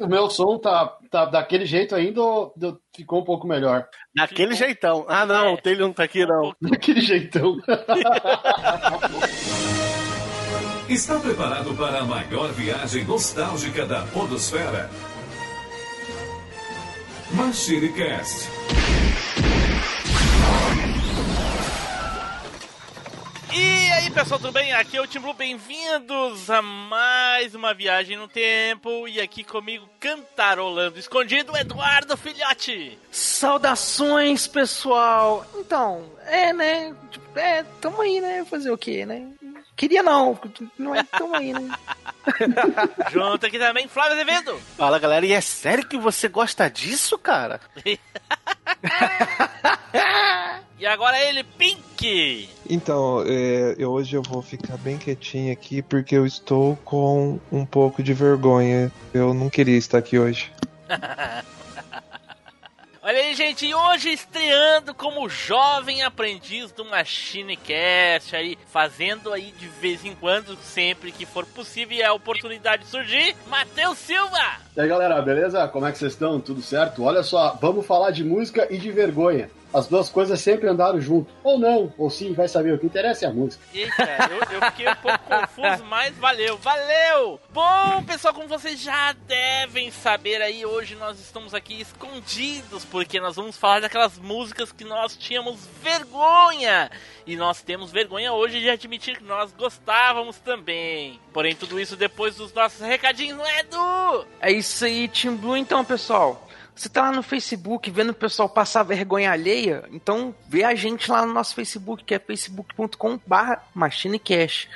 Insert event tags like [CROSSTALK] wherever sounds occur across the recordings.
O meu som tá, tá daquele jeito ainda ou ficou um pouco melhor? Daquele ficou... jeitão. Ah, não, é. o Taylor não tá aqui, não. Daquele jeitão. [LAUGHS] Está preparado para a maior viagem nostálgica da Podosfera? MachineCast. E aí pessoal, tudo bem? Aqui é o Tim Blue, bem-vindos a mais uma viagem no tempo e aqui comigo cantarolando escondido Eduardo Filhote. Saudações pessoal! Então, é né? Tipo, é, tamo aí né? Fazer o quê, né? Queria não, não é tão aí, né? [LAUGHS] Junto aqui também, Flávio Azevedo. Fala galera, e é sério que você gosta disso, cara? [LAUGHS] e agora ele, Pink. Então, é, eu, hoje eu vou ficar bem quietinho aqui porque eu estou com um pouco de vergonha. Eu não queria estar aqui hoje. [LAUGHS] Olha aí, gente, e hoje estreando como jovem aprendiz do MachineCast, aí, fazendo aí de vez em quando, sempre que for possível e a oportunidade surgir, Matheus Silva! E aí, galera, beleza? Como é que vocês estão? Tudo certo? Olha só, vamos falar de música e de vergonha as duas coisas sempre andaram junto. Ou não, ou sim, vai saber. O que interessa é a música. Eita, eu, eu fiquei um pouco confuso, mas valeu, valeu! Bom, pessoal, como vocês já devem saber aí, hoje nós estamos aqui escondidos, porque nós vamos falar daquelas músicas que nós tínhamos vergonha. E nós temos vergonha hoje de admitir que nós gostávamos também. Porém, tudo isso depois dos nossos recadinhos, não é, Edu? É isso aí, Team Blue, então, pessoal. Você tá lá no Facebook vendo o pessoal passar vergonha alheia, então vê a gente lá no nosso Facebook, que é facebook.com/barra MachineCast.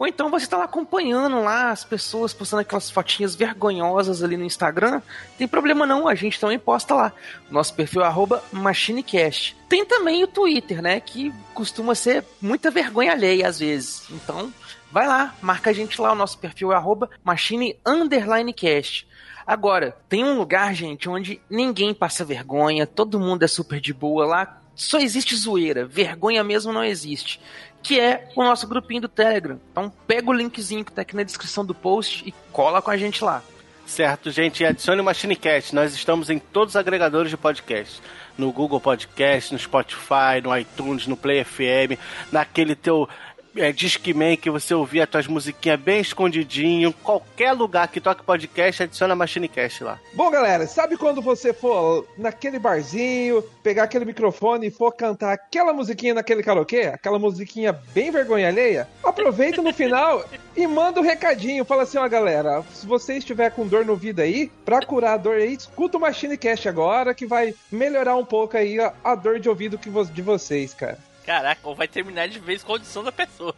Ou então você tá lá acompanhando lá as pessoas postando aquelas fotinhas vergonhosas ali no Instagram. Tem problema não, a gente também posta lá. Nosso perfil é MachineCast. Tem também o Twitter, né? Que costuma ser muita vergonha alheia às vezes. Então, vai lá, marca a gente lá, o nosso perfil é machine_cast. Agora, tem um lugar, gente, onde ninguém passa vergonha, todo mundo é super de boa lá. Só existe zoeira, vergonha mesmo não existe. Que é o nosso grupinho do Telegram. Então pega o linkzinho que tá aqui na descrição do post e cola com a gente lá. Certo, gente, adicione o MachineCast. Nós estamos em todos os agregadores de podcast. No Google Podcast, no Spotify, no iTunes, no Play FM, naquele teu é, Discman que você ouvir as tuas musiquinhas bem escondidinho, qualquer lugar que toque podcast, adiciona MachineCast lá. Bom, galera, sabe quando você for naquele barzinho, pegar aquele microfone e for cantar aquela musiquinha naquele karaokê, aquela musiquinha bem vergonha alheia? Aproveita no final e manda um recadinho, fala assim, ó galera, se você estiver com dor no ouvido aí, pra curar a dor aí, escuta o MachineCast agora que vai melhorar um pouco aí a, a dor de ouvido que de vocês, cara. Caraca, ou vai terminar de vez com a audição da pessoa.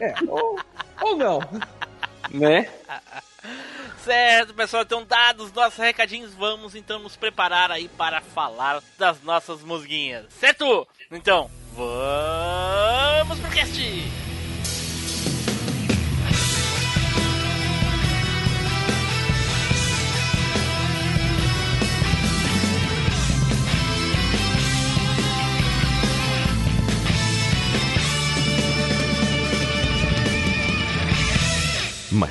É, ou, ou não. Né? Certo, pessoal, então dados nossos recadinhos, vamos então nos preparar aí para falar das nossas musguinhas, certo? Então, vamos pro cast!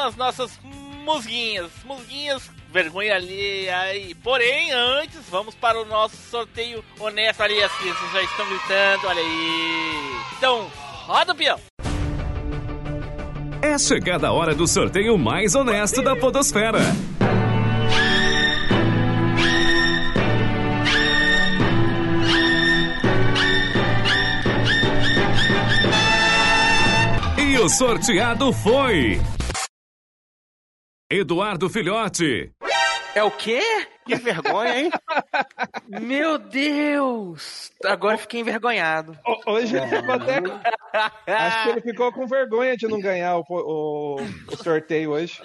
As nossas musguinhas. Musguinhas, vergonha alheia aí. Porém, antes, vamos para o nosso sorteio honesto ali. As crianças já estão gritando, olha aí. Então, roda o peão. É chegada a hora do sorteio mais honesto da Podosfera. E o sorteado foi. Eduardo Filhote. É o quê? Que vergonha, hein? Meu Deus! Agora eu fiquei envergonhado. Ho- Hoje ele ficou até. Acho que ele ficou com vergonha de não ganhar o, o- o sorteio hoje.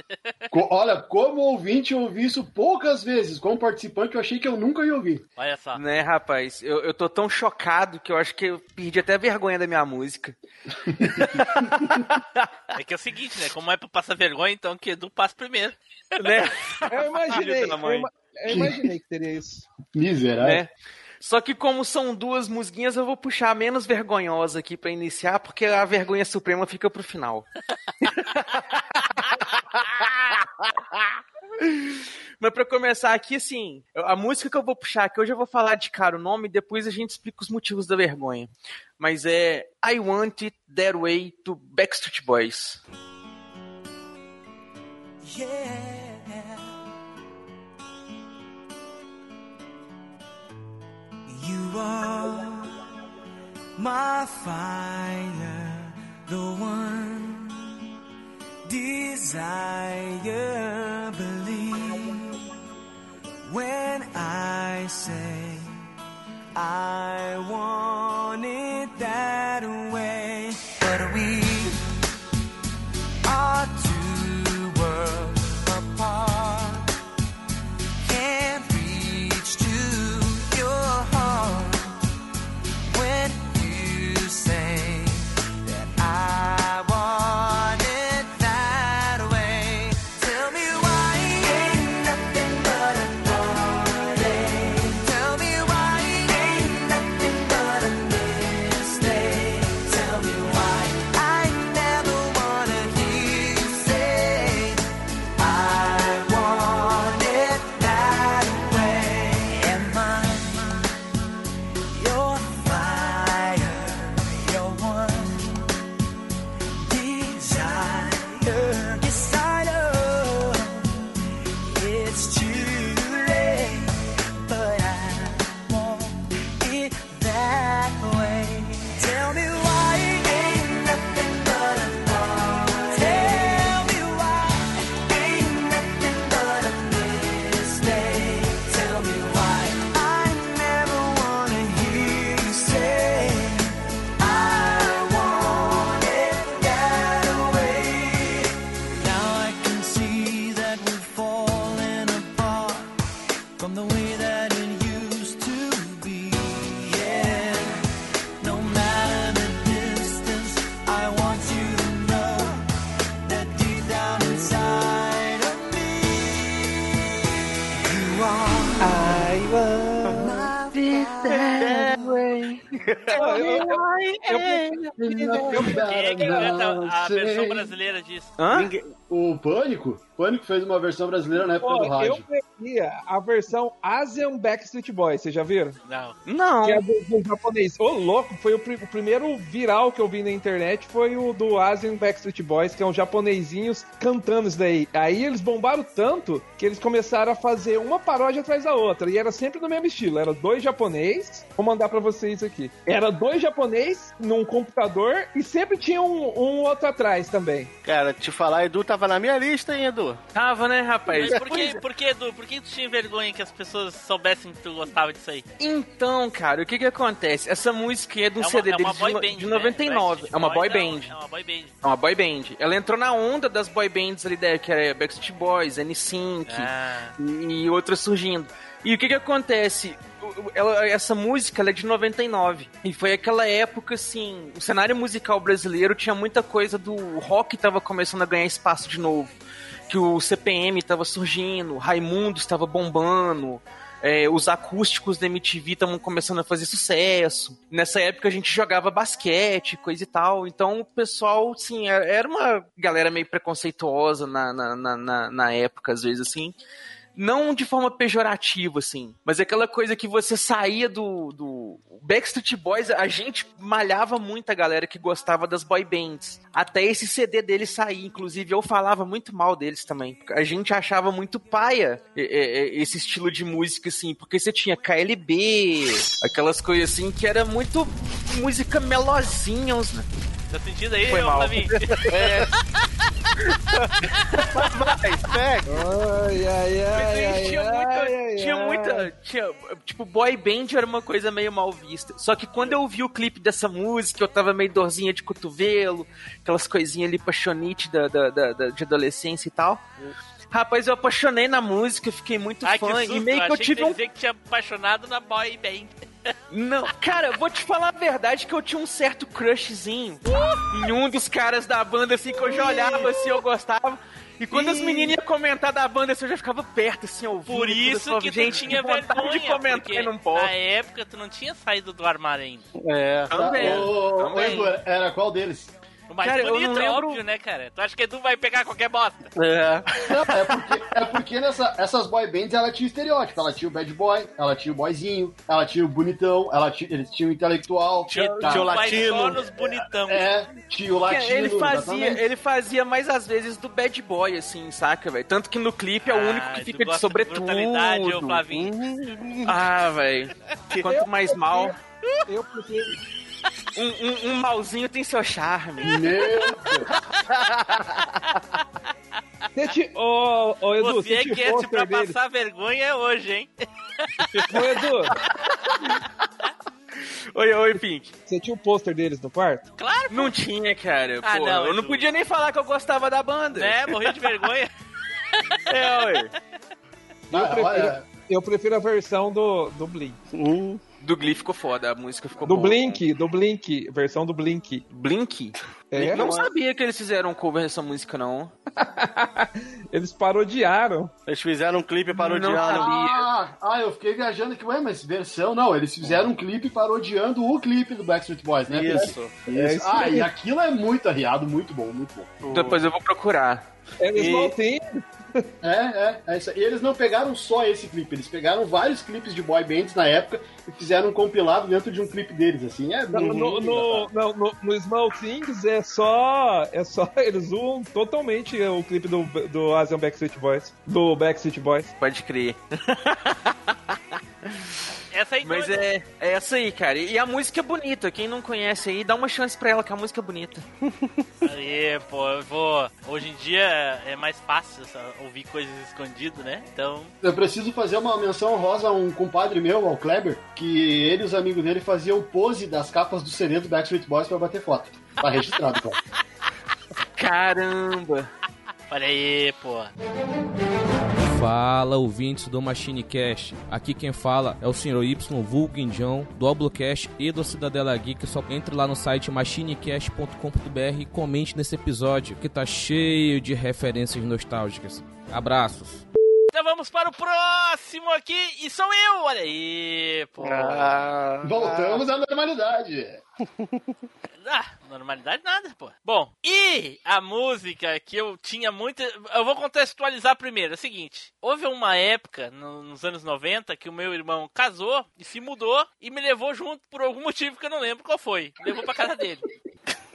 Co- Olha, como ouvinte, eu ouvi isso poucas vezes. Como participante, eu achei que eu nunca ia ouvir. Olha só. Né, rapaz? Eu, eu tô tão chocado que eu acho que eu perdi até a vergonha da minha música. [LAUGHS] É que é o seguinte, né? Como é pra passar vergonha, então que Edu passa primeiro. Né? Eu imaginei. Eu, eu imaginei que teria isso. [LAUGHS] Miserável. né? Só que como são duas musguinhas, eu vou puxar a menos vergonhosa aqui pra iniciar, porque a vergonha suprema fica pro final. [LAUGHS] Mas pra começar aqui, assim, a música que eu vou puxar aqui, hoje eu vou falar de cara o nome e depois a gente explica os motivos da vergonha. Mas é I Want It That Way do Backstreet Boys. You are my fire, the one desire. Believe when I say I want Quem é que canta a versão brasileira disso? Hã? O Pânico? O Pânico fez uma versão brasileira na época Pô, do eu preferia a versão Asian Backstreet Boys, vocês já viram? Não. Não. Que é do, do japonês. Ô, louco, foi o, pri- o primeiro viral que eu vi na internet, foi o do Asian Backstreet Boys, que é um japonesinhos cantando isso daí. Aí eles bombaram tanto que eles começaram a fazer uma paródia atrás da outra, e era sempre no mesmo estilo. Era dois japonês, vou mandar pra vocês aqui. Era dois japonês num computador, e sempre tinha um, um outro atrás também. Cara, te falar, Edu tava na minha lista, hein, Edu? Tava, né, rapaz? Mas por que, por que, Edu? Por que tu tinha vergonha que as pessoas soubessem que tu gostava disso aí? Então, cara, o que que acontece? Essa música é de um É uma, CD é deles boy de, band, de né? 99. Backstreet É uma boy Boys band. É uma boy band. É uma boy band. Ela entrou na onda das boy bands ali, né, que é Backstreet Boys, NSYNC Ah. e, e outras surgindo. E o que que acontece? Ela, essa música é de 99. E foi aquela época, assim, o cenário musical brasileiro tinha muita coisa do rock tava começando a ganhar espaço de novo. Que o CPM tava surgindo, Raimundo estava bombando. é, os acústicos da MTV estavam começando a fazer sucesso. Nessa época a gente jogava basquete, coisa e tal. Então o pessoal, sim, era era uma galera meio preconceituosa na, na, na- na época, às vezes, assim. Não de forma pejorativa, assim, mas aquela coisa que você saía do, do Backstreet Boys, a gente malhava muito a galera que gostava das boy bands. Até esse CD deles sair, inclusive eu falava muito mal deles também. A gente achava muito paia é, é, é, esse estilo de música, assim, porque você tinha KLB, aquelas coisas assim, que era muito música melosinha, uns... Tá sentindo aí, Foi mal. Flavinho? [LAUGHS] É, Vai, pega. Ai, ai, ai, ai, tinha ai, muita, ai, tinha ai. muita, tinha, tipo, boy band era uma coisa meio mal vista. Só que quando eu vi o clipe dessa música, eu tava meio dorzinha de cotovelo, aquelas coisinhas ali paixonite da, da, da- da- de adolescência e tal. Rapaz, eu apaixonei na música, fiquei muito Ai, que fã susto, e meio que eu achei tive ia um dizer que tinha apaixonado na boy band. Não, cara, eu vou te falar a verdade que eu tinha um certo crushzinho em um dos caras da banda, assim, que eu já olhava assim, eu gostava. E quando as meninas iam comentar da banda, assim, eu já ficava perto, assim, ouvindo. Por isso eu que tu gente, tinha vergonha, de comentar e não posso. na época tu não tinha saído do armário ainda. É. Também. Ô, ô, também. Igor, era qual deles? O mais Cara, eu bonito, não lembro- óbvio, né, cara? Tu acha que Edu vai pegar qualquer bosta? É. Não, é porque, é porque nessa, essas boy bands ela tinha estereótipo. Ela tinha o bad boy, ela tinha o boyzinho, ela tinha o bonitão, ela tinha, eles tinham o intelectual. Tinha- tá? tinha o latino. só bonitão. É, tinha o latino. ele fazia, exatamente. ele fazia mais às vezes do bad boy, assim, saca, velho? Tanto que no clipe é o Ah, único que fica de de sobretudo. ô, Flavinho. Ah, velho. Quanto mais mal, Eu prefiro. Um, um, um malzinho tem seu charme. Meu Deus. Você ti- Ô, ô, Edu, Você você é tinha que é pôster pra deles? passar vergonha hoje, hein? Ô, Edu, Oi, oi, Pink. você tinha o pôster deles no quarto? Claro, Não tinha, cara. Ah, Pô, não, eu não podia nem falar que eu gostava da banda. né? Morri de vergonha. É, ué. Eu prefiro, eu prefiro a versão do, do Blink. Hum. Do Glee ficou foda, a música ficou Do boa. Blink, do Blink, versão do Blink. Blink? É, não sabia que eles fizeram um cover dessa música, não. [LAUGHS] eles parodiaram. Eles fizeram um clipe parodiando. Ah, ah, eu fiquei viajando aqui, ué, mas versão não, eles fizeram um clipe parodiando o clipe do Backstreet Boys, né? Isso. Isso. isso ah, e aquilo é muito arriado, muito bom, muito bom. Depois eu vou procurar. Eles E- não têm. É, é, é isso aí. E eles não pegaram só esse clipe, eles pegaram vários clipes de boy bands na época e fizeram um compilado dentro de um clipe deles, assim. É No, no, no, no Small Things é só. É só. [LAUGHS] Eles zoam totalmente o clipe do, do Asian Backstreet Boys. Do Backstreet Boys. Pode crer. [LAUGHS] Essa aí Mas é, é essa aí, cara. E a música é bonita. Quem não conhece aí, dá uma chance pra ela, que a música é bonita. [LAUGHS] Aí, pô, eu vou. Hoje em dia é mais fácil ouvir coisas escondidas, né? Então. Eu preciso fazer uma menção rosa a um compadre meu, ao Kleber, que ele e os amigos dele faziam pose das capas do CD do Backstreet Boys pra bater foto. Tá registrado, cara. [LAUGHS] Caramba! Olha aí, pô. Fala, ouvintes do Machine Cash. Aqui quem fala é o Sr. Y, vulgo Indião, do Oblocast e do Cidadela Geek. Só entre lá no site machinecast.com.br e comente nesse episódio que tá cheio de referências nostálgicas. Abraços. Então vamos para o próximo aqui, e sou eu! Olha aí, pô. Ah, Voltamos à normalidade. [LAUGHS] [LAUGHS] Ah, normalidade nada, pô. Bom, e a música que eu tinha muita. Eu vou contextualizar primeiro. É o seguinte: houve uma época, no- nos anos 90, que o meu irmão casou e se mudou e me levou junto por algum motivo que eu não lembro qual foi. Me levou pra casa dele.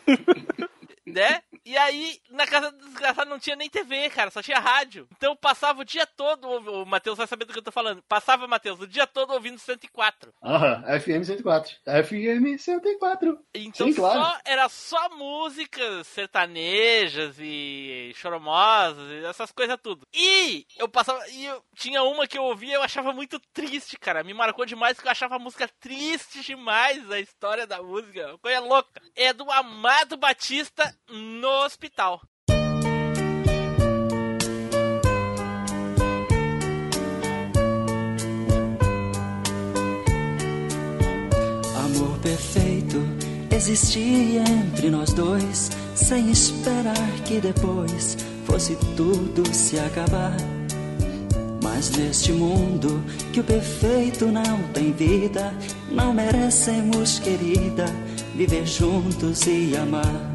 [LAUGHS] né? E aí, na casa do desgraçado não tinha nem TV, cara, só tinha rádio. Então eu passava o dia todo, o Matheus vai saber do que eu tô falando. Passava, Matheus, o dia todo ouvindo 104. Aham, FM 104. FM 104. Então Sim, claro. só, era só músicas sertanejas e choromosas e essas coisas tudo. E eu passava. E eu tinha uma que eu ouvia e eu achava muito triste, cara. Me marcou demais porque eu achava a música triste demais a história da música. Coisa louca. É do Amado Batista no hospital. Amor perfeito existia entre nós dois, sem esperar que depois fosse tudo se acabar. Mas neste mundo que o perfeito não tem vida, não merecemos, querida, viver juntos e amar.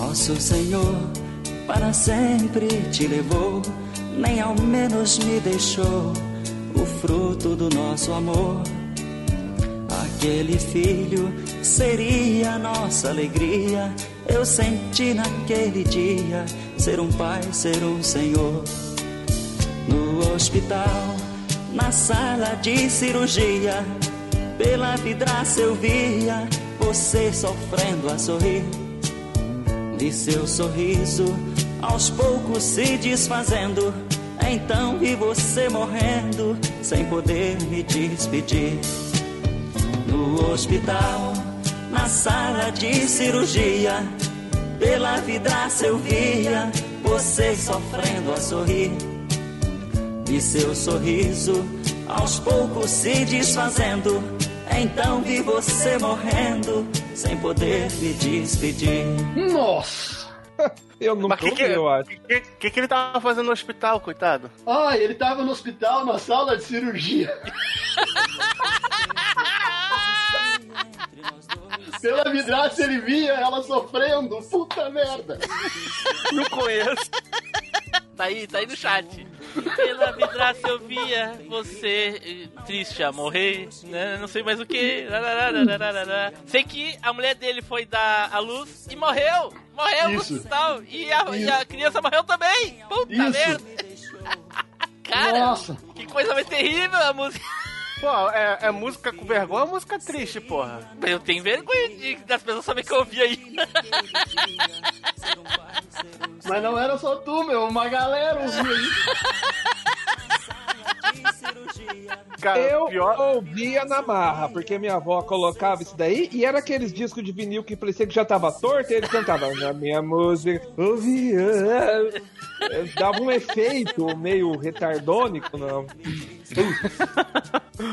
Nosso Senhor para sempre te levou, nem ao menos me deixou o fruto do nosso amor. Aquele filho seria nossa alegria. Eu senti naquele dia ser um pai, ser um senhor. No hospital, na sala de cirurgia, pela vidraça eu via você sofrendo a sorrir. Vi seu sorriso aos poucos se desfazendo. Então vi você morrendo sem poder me despedir. No hospital, na sala de cirurgia, pela vidraça eu via você sofrendo a sorrir. Vi seu sorriso aos poucos se desfazendo. Então vi você morrendo sem poder me despedir. Nossa! [LAUGHS] Eu não Mas o que, que, eu acho. que, que, que ele tava fazendo no hospital, coitado? Ah, ele tava no hospital, na sala de cirurgia. [LAUGHS] Pela vidraça ele via ela sofrendo. Puta merda. Não conheço. Tá aí, tá aí no chat. Pela vidraça eu via você eh, triste a morrer, né? Não sei mais o que. Sei que a mulher dele foi dar a luz e morreu. Morreu no Isso. hospital. E a, e a criança morreu também. Puta Isso. merda. [LAUGHS] Cara, Nossa. que coisa mais terrível a música. Pô, é, é música com vergonha ou música triste, porra? Eu tenho vergonha de, das pessoas saberem que eu ouvi aí. [LAUGHS] Mas não era só tu, meu. Uma galera ouvia isso. [LAUGHS] Cara, Eu pior. ouvia na marra, porque minha avó colocava isso daí e era aqueles discos de vinil que parecia que já tava torto e ele cantava na minha música, ouvia. Dava um efeito meio retardônico, não.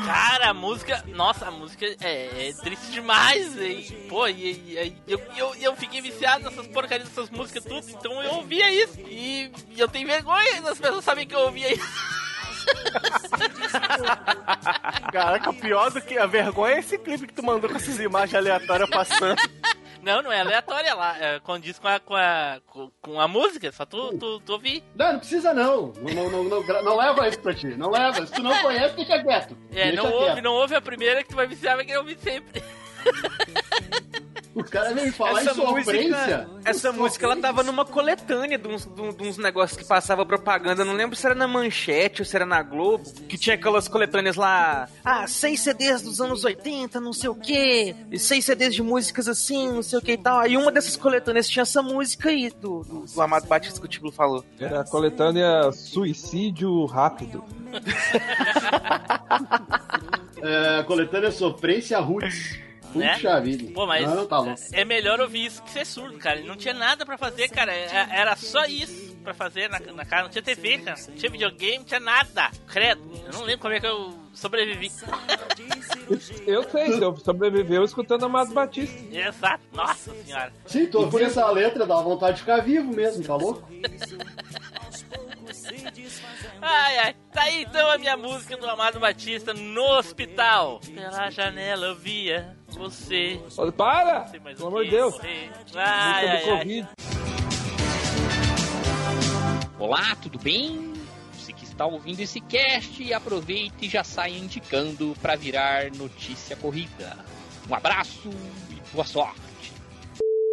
Cara, a música. Nossa, a música é, é triste demais, hein? Pô, e, e- eu, eu, eu fiquei viciado nessas porcarias dessas músicas tudo, então eu ouvia isso. E, e eu tenho vergonha das pessoas saberem que eu ouvia isso. [LAUGHS] Caraca, pior do que a vergonha é esse clipe que tu mandou com essas imagens aleatórias passando. [LAUGHS] Não, não é aleatória lá. É, condiz com a, com a, com, a música, só tu, tu, tu ouvir. Não, não precisa não. Não, não, não, não, leva isso pra ti. Não leva. Se tu não conhece, fica quieto. É, Deixa não quieto. ouve, não ouve a primeira que tu vai viciar, vai querer ouvir sempre. O cara veio falar Essa em sofrência. essa música ela tava numa coletânea de uns, de uns- negócios que passava propaganda. Não lembro se era na Manchete ou se era na Globo. Que tinha aquelas coletâneas lá. Ah, seis CDs dos anos 80, não sei o quê. E seis CDs de músicas assim, não sei o que e tal. Aí uma dessas coletâneas tinha essa música aí do, do, do Amado Batista que o Tiblo falou. Era a coletânea Suicídio Rápido. [LAUGHS] É, coletânea Sofrência Roots. Né? Puxa vida. Pô, mas Não, tá louco. é melhor ouvir isso que ser surdo, cara. Não tinha nada pra fazer, cara. É- Era só isso pra fazer na, na casa. Não tinha TV, cara. Não tinha videogame, não tinha nada. Credo. Eu não lembro como é que eu sobrevivi. [LAUGHS] Eu sei, eu sobreviveu escutando Amado Batista. Exato. Nossa senhora. Sim, tu ouvir essa letra dá vontade de ficar vivo mesmo, tá louco? Ai, ai. Tá aí então a minha música do Amado Batista no hospital. Pela janela eu via você. Olha, Para! Mais Pelo amor de Deus. morrer. Ai, do ai, ai. Covid. Olá, tudo bem? Você que está ouvindo esse cast, aproveite e já saia indicando para virar notícia corrida. Um abraço e boa sorte.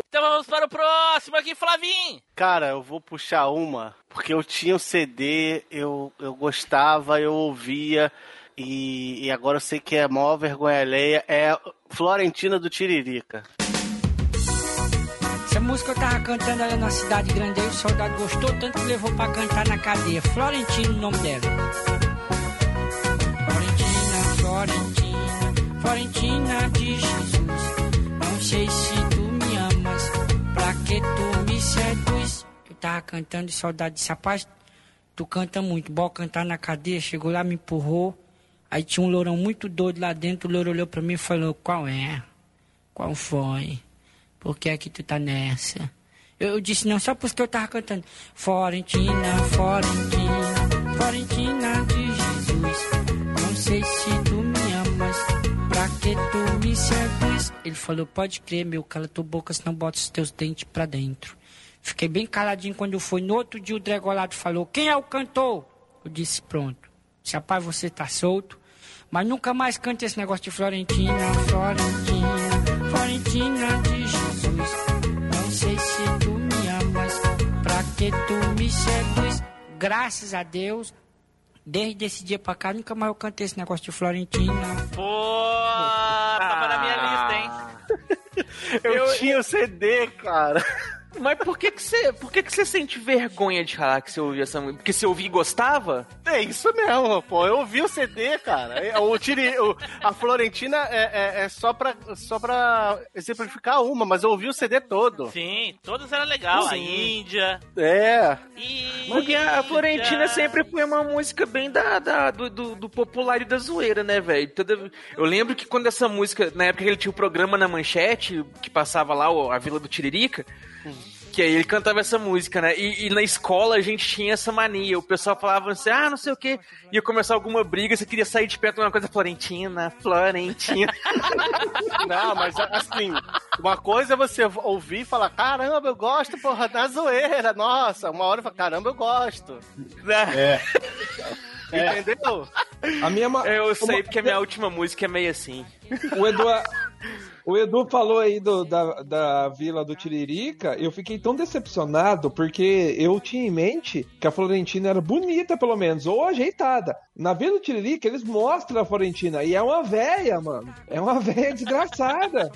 Então vamos para o próximo aqui, Flavim. Cara, eu vou puxar uma, porque eu tinha o CD, eu, eu gostava, eu ouvia, e, e agora eu sei que é a maior vergonha alheia, é Florentina do Tiririca. Essa música eu tava cantando ela na cidade grande aí, o soldado gostou tanto que levou pra cantar na cadeia. Florentino o nome dela. Florentina, Florentina, Florentina de Jesus. Não sei se tu me amas, pra que tu me seduz. Eu tava cantando e o soldado disse, rapaz, tu canta muito, bora cantar na cadeia. Chegou lá, me empurrou. Aí tinha um lourão muito doido lá dentro, o louro olhou pra mim e falou, qual é? Qual foi? Por que é que tu tá nessa? Eu, eu disse não, só porque eu tava cantando. Florentina, Florentina, Florentina de Jesus. Não sei se tu me amas, pra que tu me seduz? Ele falou, pode crer, meu, cala tua boca, senão bota os teus dentes pra dentro. Fiquei bem caladinho quando foi. No outro dia o Dregolado falou, quem é o cantor? Eu disse, pronto. Se rapaz você tá solto, mas nunca mais cante esse negócio de Florentina, Florentina, Florentina de Jesus. Não sei se tu me amas, pra que tu me seduz? Graças a Deus, desde esse dia pra cá, nunca mais eu cantei esse negócio de Florentina. Pô, tava na minha lista, hein? [LAUGHS] Eu, tinha o CD, cara. Mas por que que você, por que que você sente vergonha de falar que você ouvia essa música? Porque você ouvia e gostava? É isso mesmo, pô. Eu ouvi o CD, cara. O, tiri, o- a Florentina é, é- é só, pra, só pra exemplificar uma, mas eu ouvi o CD todo. Sim, todas eram legal. A. Índia. É. Porque a Florentina sempre foi uma música bem da, da- do, do, do popular e da zoeira, né, velho? Eu lembro que quando essa música, na época que ele tinha o programa na manchete, que passava lá, a Vila do Tiririca, que aí ele cantava essa música, né? E, e na escola a gente tinha essa mania. O pessoal falava assim, ah, não sei o quê. Ia começar alguma briga, você queria sair de perto de uma coisa, Florentina, Florentina. [LAUGHS] Não, mas assim, uma coisa é você ouvir e falar, caramba, eu gosto, porra, da zoeira, nossa. Uma hora eu falo, caramba, eu gosto. É. [LAUGHS] Entendeu? A minha ma- Eu sei, porque a minha última música é meio assim. O Edu, o Edu falou aí do- da, da Vila do Tiririca. Eu fiquei tão decepcionado porque eu tinha em mente que a Florentina era bonita, pelo menos, ou ajeitada. Na Vila do Tiririca, eles mostram a Florentina e é uma véia, mano. É uma véia desgraçada.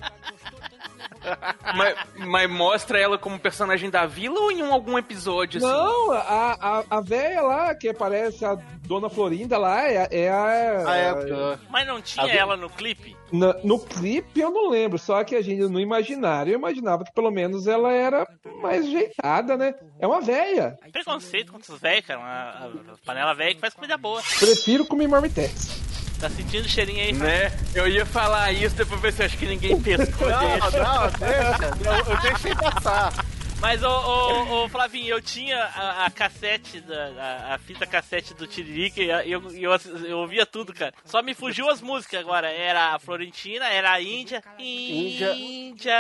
Mas, mas mostra ela como personagem da vila ou em um- algum episódio, assim? Não, a, a, a véia lá, que parece a Dona Florinda lá, é, é a. Ah, é, Mas não tinha A vi- ela no clipe? Na- no clipe eu não lembro, só que a gente no imaginário eu imaginava que pelo menos ela era mais ajeitada, né? É uma véia. Preconceito contra os velhos, cara. Uma, a panela velha que faz comida boa. Prefiro comer marmitex. Tá sentindo o cheirinho aí? Né? Eu ia falar isso, depois ver se acho que ninguém [LAUGHS] pescou. Não, deixa. não, deixa. Eu, eu deixei passar. Mas, ô, ô, ô, Flavinho, eu tinha a, a cassete, da, a, a fita cassete do Tiririca e a- eu, eu, eu ouvia tudo, cara. Só me fugiu as músicas agora. Era a Florentina, era a Índia. Índia. Índia,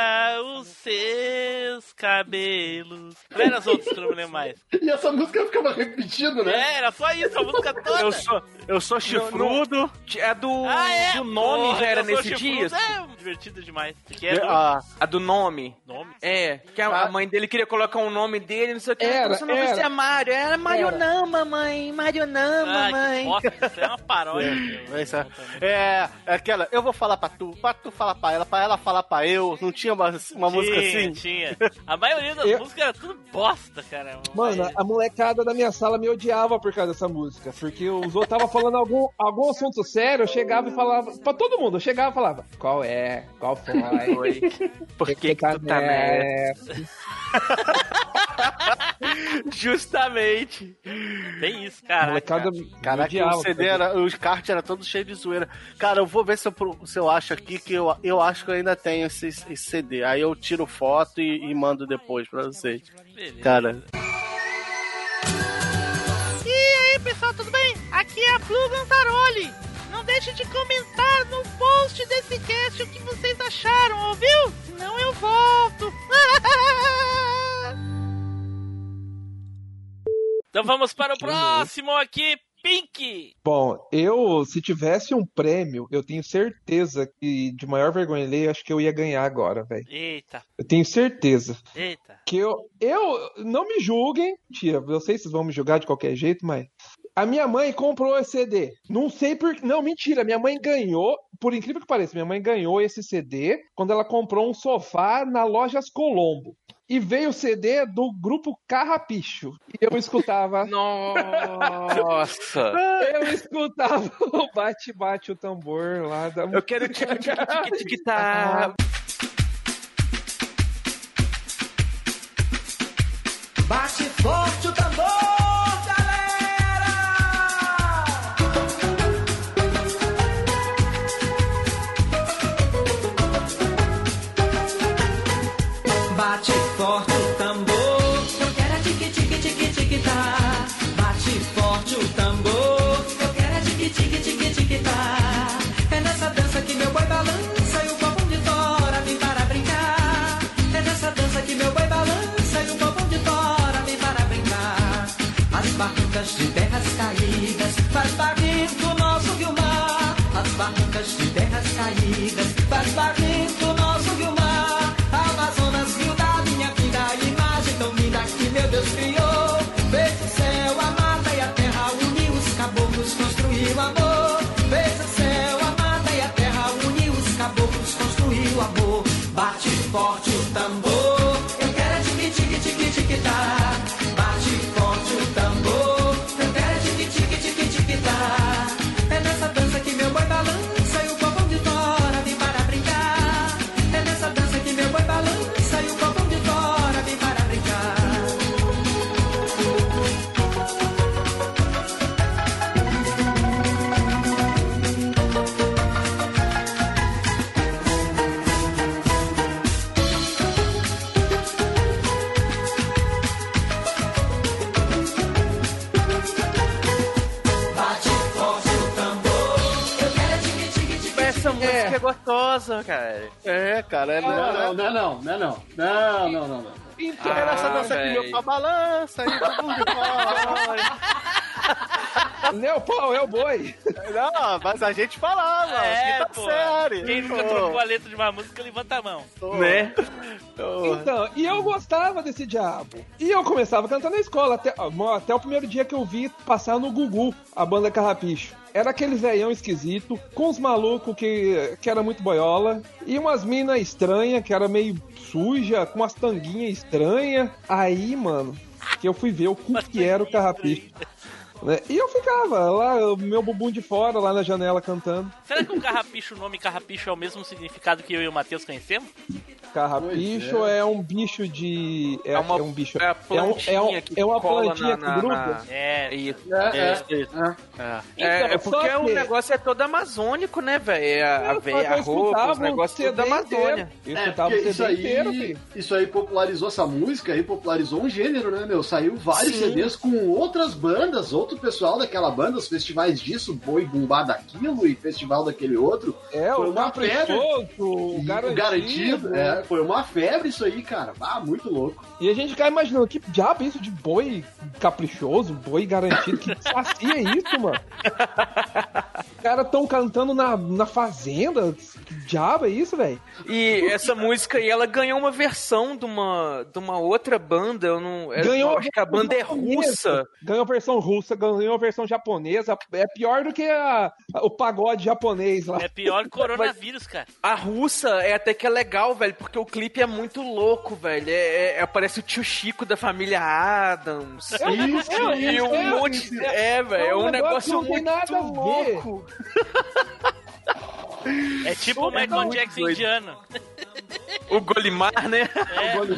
os seus cabelos. Não eram as outras que eu não me lembro mais. [LAUGHS] E essa música ficava repetindo, né? É, era só isso, a música toda. Eu sou, eu sou chifrudo. É do, Ah, é? do nome Porra, já era nesse chifrudo. dia? É, divertido demais. Que é do Ah, A do nome. nome. É, que a, a mãe dele queria colocar um nome dele, não sei o que. Era, Seu nome era. ser Mário. Era Mário não, mamãe. Mário não, Ah, que mamãe. bosta, isso é uma [LAUGHS] paródia. É, é- é, é aquela, eu vou falar pra tu, pra tu falar pra ela, pra ela falar pra eu. Não tinha uma, uma música Tinha, assim? Tinha. A maioria das Eu- músicas era tudo bosta, cara. Mano, a molecada da minha sala me odiava por causa dessa música. Porque os outros estavam falando algum, algum assunto sério, eu chegava e falava. Pra todo mundo, eu chegava e falava: Qual é? Qual foi? Oi. [LAUGHS] Por que, que tu tá nessa? Justamente. Tem isso, A cara. molecada Caraca, odiava. o CD era, os cards era todo cheio de zoeira. Cara, eu vou ver se eu, se eu acho aqui que eu, eu acho que eu ainda tenho esse, esse CD. Aí eu tiro foto e, e mando depois pra vocês. Beleza. Cara, E aí, pessoal, tudo bem? Aqui é a Flu Gantaroli. Não deixe de comentar no post desse cast o que vocês acharam, ouviu? Senão eu volto. [LAUGHS] então vamos para o próximo aqui, Pink. Bom, eu, se tivesse um prêmio, eu tenho certeza que de maior vergonha alheia, acho que eu ia ganhar agora, velho. Eita, Eu tenho certeza. eita. Que eu, eu, não me julguem, mentira, eu sei que vocês vão me julgar de qualquer jeito, mas a minha mãe comprou esse CD. Não sei por, não, mentira, minha mãe ganhou, por incrível que pareça, minha mãe ganhou esse CD quando ela comprou um sofá na Lojas Colombo. E veio o CD do grupo Carrapicho. E eu escutava, [LAUGHS] Nossa. eu escutava [LAUGHS] o bate-bate o tambor lá da Eu quero tic tic tic tic tá. Bate forte o tambor, eu só balança e todo mundo [LAUGHS] Meu pau é o boi. Não, mas a gente falava, É, quinta pô. série. Quem nunca trocou a letra de uma música, levanta a mão. Né? Então, e eu gostava desse diabo. E eu começava a cantar na escola, até, até o primeiro dia que eu vi passar no Gugu, a banda Carrapicho. Era aquele velhão esquisito, com os malucos que, que era muito boiola, e umas minas estranhas, que era meio suja, com umas tanguinhas estranhas. Aí, mano, que eu fui ver o que, que era o Carrapicho. Né? E eu ficava lá, meu bumbum de fora, lá na janela cantando. Será que o carrapicho, o nome carrapicho é o mesmo significado que eu e o Matheus conhecemos? Carrapicho Pois é. um bicho de. É, É uma- é um bicho. é a é, um, é, um- plantinha que é uma cola plantinha na- que gruda. na- É, Isso. É, É, é, isso. é. É. É, Então, é porque só o que- negócio é todo amazônico, né, velho? A, a, Eu- véia, a roupa, os negócios da Amazônia. inteiro. Eu É, escutava porque o isso aí, inteiro, filho. isso aí popularizou essa música aí, popularizou um gênero, né, meu? Saiu vários Sim. CDs com outras bandas, outro pessoal daquela banda, os festivais disso, Boi Bumbá daquilo e festival daquele outro. É, Foi o uma caprichoso, o garantido. o garantido, é, foi uma febre isso aí, cara. Ah, muito louco. E a gente fica imaginando, que diabo é isso de boi caprichoso, boi garantido? Que sacia é isso, mano? Os caras tão cantando na, na fazenda? Que diabo é isso, velho? E essa música aí, ela ganhou uma versão de uma, de uma outra banda, eu não. eu Ganhou acho que a banda é russa. Ganhou versão russa, ganhou versão japonesa. É pior do que a- o pagode japonês lá. é pior que coronavírus, cara. A russa é até que é legal, velho, porque o clipe é muito louco, velho. É, é- é- parece o tio Chico da família Adams. É, Isso, é, E é, um é, monte. É, velho. É É um um negócio muito louco. É tipo o É Michael Jackson indiano. O Golimar, né?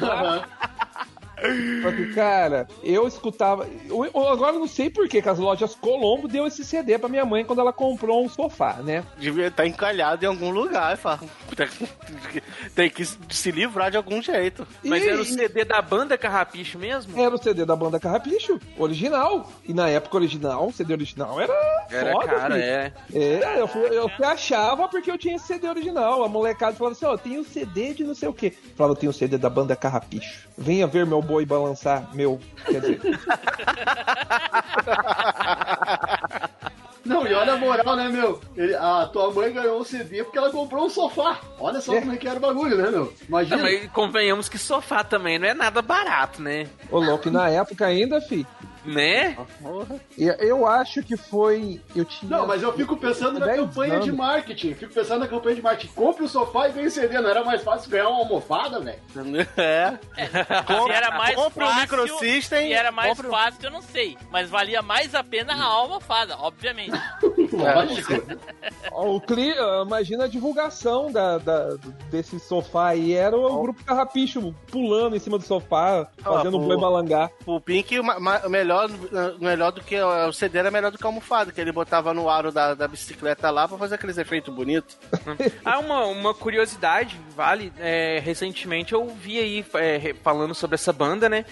Aham. [LAUGHS] Só que, cara, eu escutava. Eu, eu agora não sei por que as lojas Colombo deu esse CD pra minha mãe quando ela comprou um sofá, né? Devia estar encalhado em algum lugar, fala. [LAUGHS] Tem que se livrar de algum jeito. Mas E- era o CD da banda Carrapicho mesmo? Era o CD da banda Carrapicho, original. E na época original, o CD original era. Era foda, cara, filho. é. É, eu, fui- eu fui achava porque eu tinha esse CD original. A molecada falava assim: ó, tem o CD de não sei o quê. Eu falava, eu tenho o CD da banda Carrapicho. Venha ver meu boi balançar. Meu, quer dizer. [LAUGHS] Não, e olha a moral, né, meu? Ele- a tua mãe ganhou um CD porque ela comprou um sofá. Olha só É. como é que era o bagulho, né, meu? Imagina. Também convenhamos que sofá também não é nada barato, né? Ô, louco, na época ainda, fi. Né? e- Eu acho que foi. Eu tinha. Não, mas eu fico pensando na 10 campanha de anos. marketing. Eu Fico pensando na campanha de marketing. Compre o sofá e o CD. Não era mais fácil ganhar uma almofada, velho? [LAUGHS] É. Se era mais compre um fácil, microsystem, se era mais compre um- fácil, eu não sei. Mas valia mais a pena a almofada, obviamente. [LAUGHS] Lógico. [LAUGHS] O cli... ah, Imagina a divulgação da, da- desse sofá aí. Era o grupo Carrapicho pulando em cima do sofá, fazendo o pô. boi balangar. O Pink, ma- ma- melhor, melhor do que o CD era melhor do que a almofada, que ele botava no aro da, da bicicleta lá pra fazer aqueles efeitos bonitos. [LAUGHS] Ah, uma, uma curiosidade, vale, é, recentemente eu vi aí é, falando sobre essa banda, né?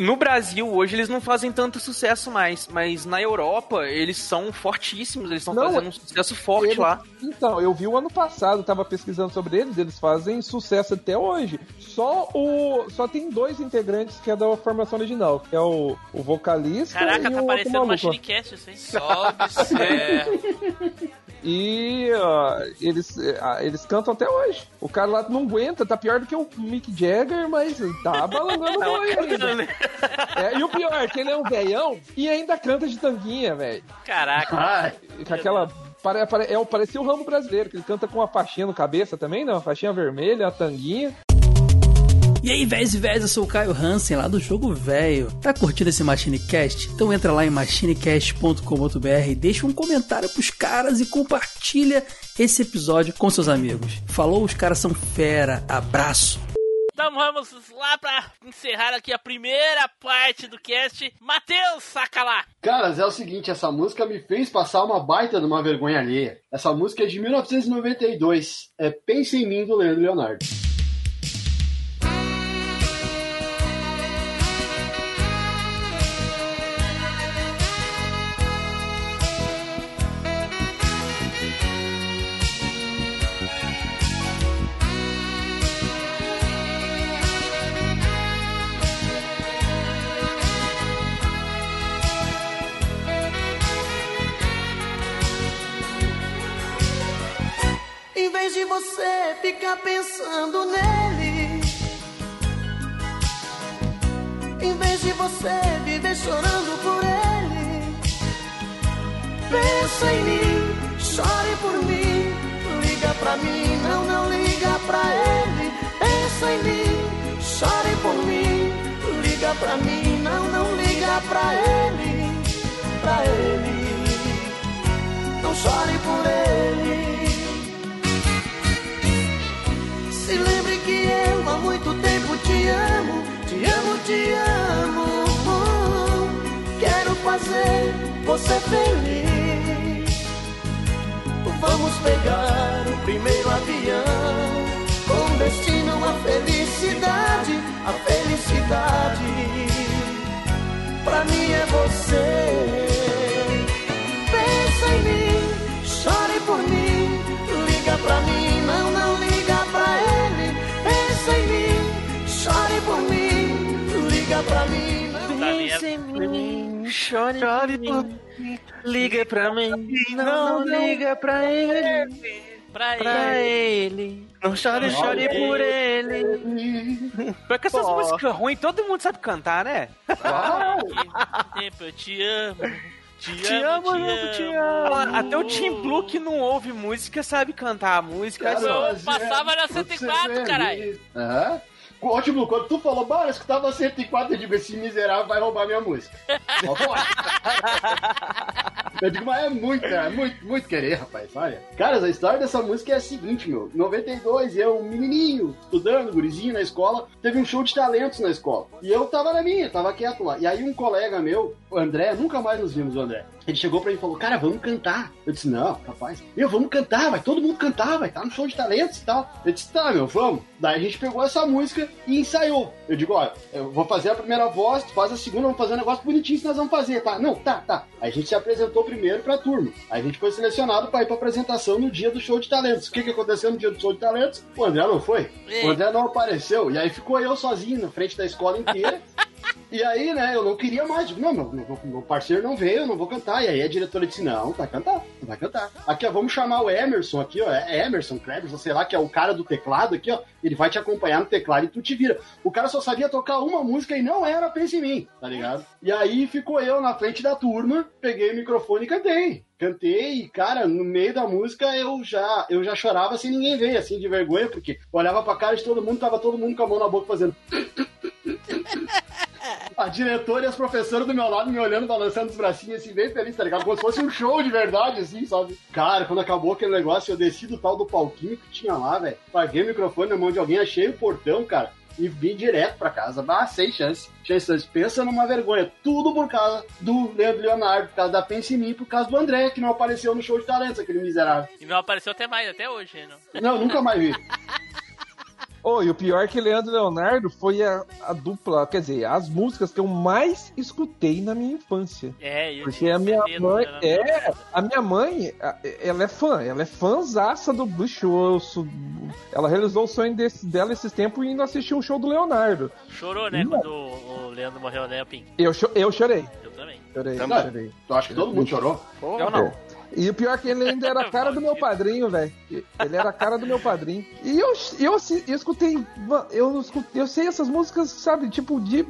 No Brasil, hoje, eles não fazem tanto sucesso mais, mas na Europa, eles são fortíssimos, eles estão fazendo um sucesso forte Eles- lá. Então, eu vi o ano passado, tava pesquisando sobre eles, eles fazem sucesso até hoje. Só o só tem dois integrantes que é da formação original, que é o, o vocalista Caraca, e tá o parecendo uma. Só observa. E ó, eles, ah, eles cantam até hoje. O cara lá não aguenta, tá pior do que o Mick Jagger, mas tá balangando o ainda. É, e o pior é que ele é um velhão e ainda canta de tanguinha, velho. Caraca. Ai, Com aquela. Pare, pare, é, parecia o ramo brasileiro, que ele canta com uma faixinha no cabeça também, não? Uma faixinha vermelha, a tanguinha. E aí, véis e véis, eu sou o Caio Hansen, lá do Jogo Velho. Tá curtindo esse MachineCast? Então entra lá em machinecast.com.br, deixa um comentário pros caras e compartilha esse episódio com seus amigos. Falou, os caras são fera. Abraço. Então vamos lá pra encerrar aqui a primeira parte do cast. Matheus, saca lá! Caras, é o seguinte, essa música me fez passar uma baita de uma vergonha alheia. Essa música é de 1992. É Pense em Mim, do Leandro Leonardo. Em vez de você ficar pensando nele, em vez de você viver chorando por ele, pensa em mim, chore por mim, liga pra mim, não, não liga pra ele. Pensa em mim, chore por mim, liga pra mim, não, não liga pra ele, pra ele. Não chore por ele. Que eu há muito tempo te amo, te amo, te amo. Quero fazer você feliz. Vamos pegar o primeiro avião com destino à felicidade, a felicidade. Pra mim é você. Mim, chore, por mim, liga pra mim, não, liga pra ele, Pra pra ele. ele, não chore, chore por ele. Porque essas Pô. músicas ruins, todo mundo sabe cantar, né? [LAUGHS] Tempo, eu te amo. Te, Te amo, amo, te amo. Até o Tim Blue que não ouve música sabe cantar a música. Só- eu passava na 104, caralho. Aham. Ótimo, quando tu falou, bah, eu escutava 104, eu digo, esse miserável vai roubar minha música. Eu digo, mas é muito, é muito, muito querer, rapaz, olha. Cara, a história dessa música é a seguinte, meu. Em 92, eu, um menininho, estudando, gurizinho na escola, teve um show de talentos na escola. E eu tava na minha, tava quieto lá. E aí um colega meu, o André, nunca mais nos vimos o André. Ele chegou pra mim e falou, cara, vamos cantar. Eu disse, não, capaz. Eu, vamos cantar, vai todo mundo cantar, vai estar no show de talentos e tal. Eu disse, tá, meu, vamos. Daí a gente pegou essa música e ensaiou. Eu digo, ó, eu vou fazer a primeira voz, tu faz a segunda, vamos fazer um negócio bonitinho que nós vamos fazer, tá? Não, tá, tá. Aí a gente se apresentou primeiro pra turma. Aí a gente foi selecionado pra ir pra apresentação no dia do show de talentos. O que que aconteceu no dia do show de talentos? O André não foi. Ei. O André não apareceu. E aí ficou eu sozinho na frente da escola inteira. [LAUGHS] E aí, né, eu não queria mais. Não, meu, meu, parceiro não veio, eu não vou cantar. E aí a diretora disse, não, vai cantar, vai cantar. Aqui, ó, vamos chamar o Emerson aqui, ó, é Emerson Klebers, sei lá, que é o cara do teclado aqui, ó. Ele vai te acompanhar no teclado e tu te vira. O cara só sabia tocar uma música e não era Pense em Mim, tá ligado? E aí ficou eu na frente da turma, peguei o microfone e cantei. Cantei e, cara, no meio da música eu já, eu já chorava sem ninguém ver, assim, de vergonha, porque olhava pra cara de todo mundo, tava todo mundo com a mão na boca fazendo. [LAUGHS] A diretora e as professoras do meu lado me olhando, balançando os bracinhos assim, bem feliz, tá ligado? Como se fosse um show de verdade, assim, sabe? Cara, quando acabou aquele negócio, eu desci do tal do palquinho que tinha lá, velho. Paguei o microfone na mão de alguém, achei o portão, cara. E vim direto pra casa. Bah, sem chance. Chance. Pensa numa vergonha. Tudo por causa do Leandro Leonardo, por causa da Pense em Mim, por causa do André, que não apareceu no show de talentos, aquele miserável. E não apareceu até mais, até hoje, né? não. Não, nunca mais vi. [LAUGHS] Oh, e o pior é que Leandro Leonardo foi a, a dupla, quer dizer, as músicas que eu mais escutei na minha infância. É, eu Porque a minha certeza, mãe. né? É, a minha mãe, ela é fã, ela é fãzaça do Show. Ela realizou o sonho desse, dela esses tempos indo assistir um show do Leonardo. Chorou, né, Não. quando o o Leandro morreu, né, Pim? Eu, cho- eu chorei. Eu também. Chorei, Não, chorei. Eu acho que todo mundo chorou. Eu não. E o pior é que ele ainda era a [LAUGHS] cara do meu padrinho, velho. Ele era a cara do meu padrinho. E eu, eu, eu escutei. Eu, eu sei essas músicas, sabe, tipo, de.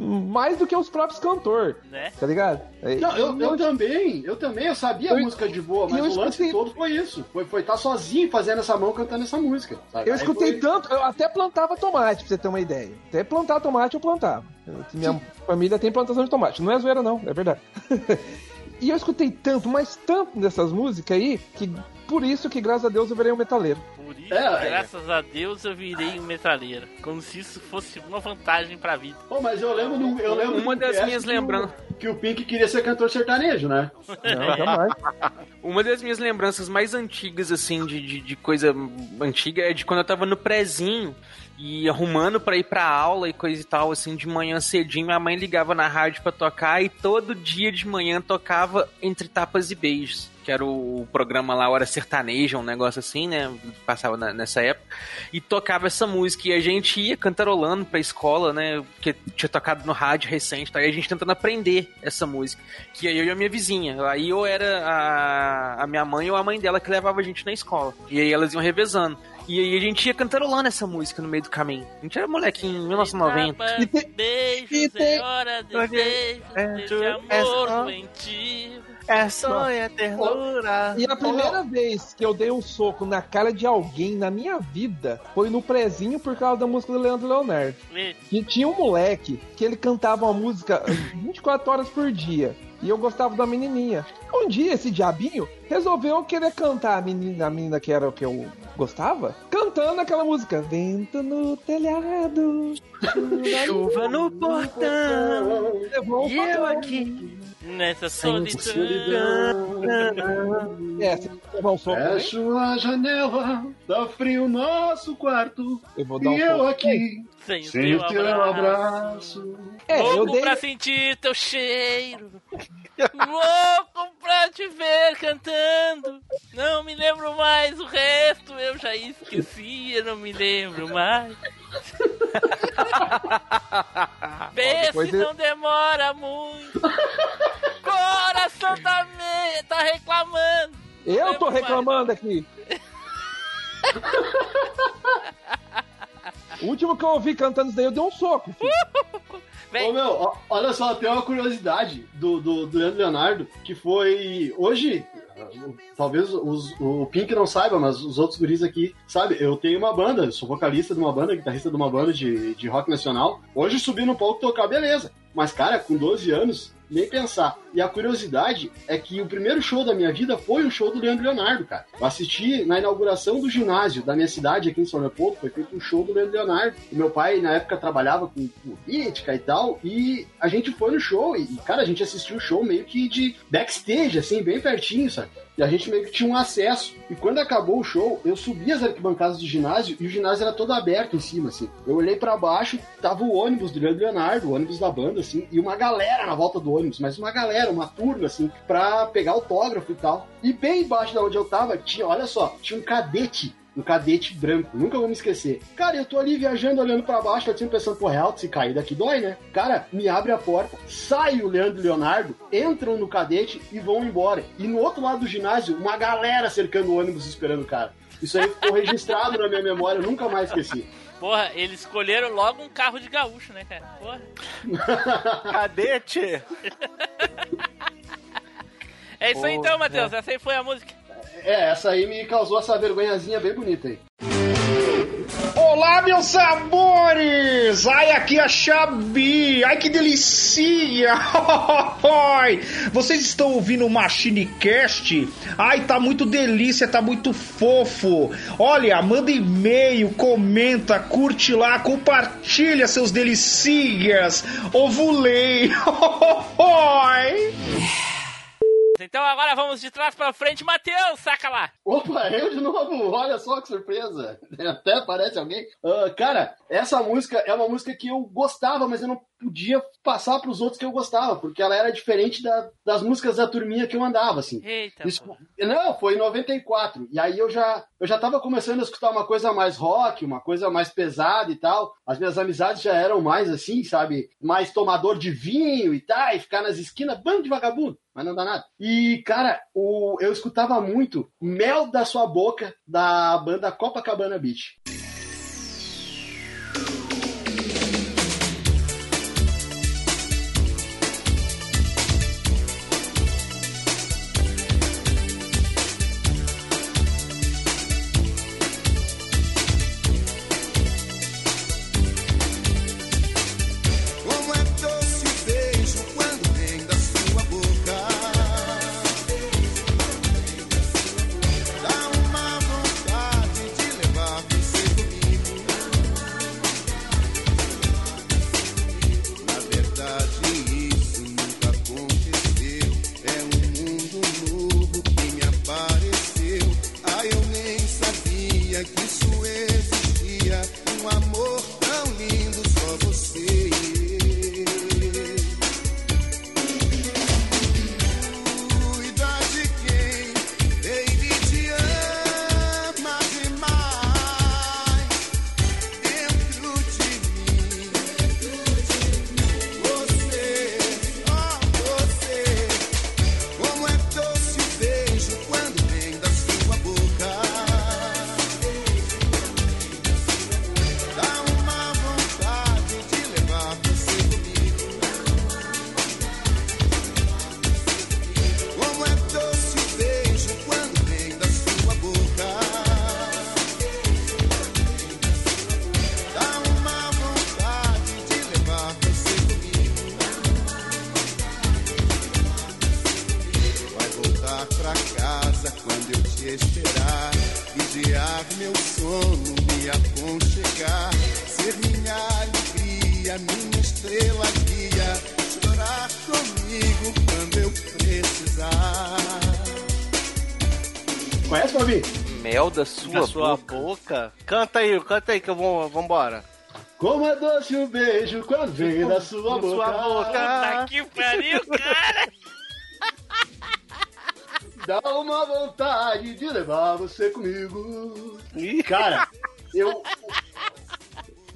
Mais do que os próprios cantores. Né? Tá ligado? Não, eu, eu também, eu também, eu sabia a Eu- música de boa, mas eu o lance escutei- todo foi isso. Foi estar tá sozinho fazendo essa mão cantando essa música. sabe? Eu Aí escutei foi- tanto, eu até plantava tomate, pra você ter uma ideia. Até plantar tomate eu plantava. Eu- Minha família tem plantação de tomate. Não é zoeira, não, é verdade. [LAUGHS] e eu escutei tanto, mas tanto dessas músicas aí, que por isso que, graças a Deus, eu virei um metaleiro. Por isso, É, é. graças a Deus, eu virei um metaleiro. Como se isso fosse uma vantagem pra vida. Pô, mas eu lembro, do- eu lembro Uma das minhas lembranças. Que o Pink queria ser cantor sertanejo, né? Não, jamais. [LAUGHS] Uma das minhas lembranças mais antigas, assim, de, de, de coisa antiga é de quando eu tava no prezinho e arrumando pra ir pra aula e coisa e tal, assim, de manhã cedinho, minha mãe ligava na rádio pra tocar e todo dia de manhã tocava Entre Tapas e Beijos. Que era o programa lá, era sertanejo, um negócio assim, né? Passava na- nessa época. E tocava essa música. E a gente ia cantarolando pra escola, né? Porque tinha tocado no rádio recente, tá? E a gente tentando aprender essa música. Que aí eu e a minha vizinha. Aí eu era a, a minha mãe ou a mãe dela que levava a gente na escola. E aí elas iam revezando. E aí a gente ia cantarolando essa música no meio do caminho. A gente era molequinho, em 1990. E tem- Beijos, e tem- é hora de beijos, de é amor só- doentio. É sonha, ternura. E a primeira vez que eu dei um soco na cara de alguém na minha vida foi no prezinho por causa da música do Leandro Leonardo. E tinha um moleque que ele cantava uma música 24 horas por dia. E eu gostava da menininha. Um dia, esse diabinho resolveu querer cantar a menina, a menina que era o que eu gostava, cantando aquela música. Vento no telhado, [LAUGHS] Chuva no portão. E eu aqui. Nessa Solidão. É, se levar um Fecho a janela, tá frio o nosso quarto. eu vou dar um E eu aqui, Sem o sem teu o teu abraço. abraço. É, eu Louco dei. pra sentir teu cheiro. Louco pra te ver cantando. Não me lembro mais o resto, eu já esqueci, eu não me lembro mais. [LAUGHS] Vê se não demora muito. Coração tá, me... tá reclamando. Eu tô reclamando aqui. [LAUGHS] O último que eu ouvi cantando isso daí, eu dei um soco. [LAUGHS] Vem. Ô meu, ó, olha só, tem uma curiosidade do, do, do Leandro Leonardo, que foi hoje. Talvez os- o Pink não saiba, mas os outros guris aqui, sabe? Eu tenho uma banda, eu sou vocalista de uma banda, guitarrista de uma banda de, de rock nacional. Hoje subi no palco tocar, beleza. Mas, cara, com 12 anos, nem pensar. E a curiosidade é que o primeiro show da minha vida foi um show do Leandro Leonardo, cara. Eu assisti na inauguração do ginásio da minha cidade aqui em São Leopoldo, foi feito um show do Leandro Leonardo. E meu pai, na época, trabalhava com política e tal, e a gente foi no show, e, cara, a gente assistiu o show meio que de backstage, assim, bem pertinho, sabe? E a gente meio que tinha um acesso. E quando acabou o show, eu subi as arquibancadas do ginásio e o ginásio era todo aberto em cima, assim. Eu olhei pra baixo, tava o ônibus do Leandro Leonardo, o ônibus da banda, assim, e uma galera na volta do ônibus, mas uma galera, uma turma, assim, pra pegar autógrafo e tal. E bem embaixo da onde eu tava, tinha, olha só, tinha um cadete. Um cadete branco, nunca vou me esquecer. Cara, eu tô ali viajando, olhando pra baixo, sempre pensando, porra, é alto, se cair daqui dói, né? Cara, me abre a porta, sai o Leandro e Leonardo, entram no cadete e vão embora. E no outro lado do ginásio, uma galera cercando o ônibus esperando o cara. Isso aí ficou registrado na minha memória, eu nunca mais esqueci. Porra, eles escolheram logo um carro de gaúcho, né, cara? Porra. [LAUGHS] Cadete? É isso aí então, Matheus. Essa aí foi a música. É, essa aí me causou essa vergonhazinha bem bonita aí. Olá, meus sabores! Ai, aqui é a Xabi! Ai, que delícia! [LAUGHS] Vocês estão ouvindo o Machine Cast? Ai, tá muito delícia, tá muito fofo! Olha, manda e-mail, comenta, curte lá, compartilha seus delicias! Ovulei! [LAUGHS] Então agora vamos de trás pra frente. Matheus, saca lá. Opa, eu de novo, olha só que surpresa. [LAUGHS] Até aparece alguém. Ah, cara, essa música é uma música que eu gostava, mas eu não podia passar pros outros que eu gostava, porque ela era diferente da- das músicas da turminha que eu andava, assim. Eita. Isso- não, foi em 94. E aí eu já, eu já tava começando a escutar uma coisa mais rock, uma coisa mais pesada e tal. As minhas amizades já eram mais assim, sabe? Mais tomador de vinho e tal, e ficar nas esquinas, bando de vagabundo. Mas não dá nada. E, cara, o, eu escutava muito Mel da Sua Boca, da banda Copacabana Beach. Mel da sua, Da sua boca. Canta aí, canta aí que eu vou, vambora. Como é doce o beijo quando vem da sua Da boca. sua boca. Puta que pariu, cara! [LAUGHS] Dá uma vontade de levar você comigo. Cara, eu.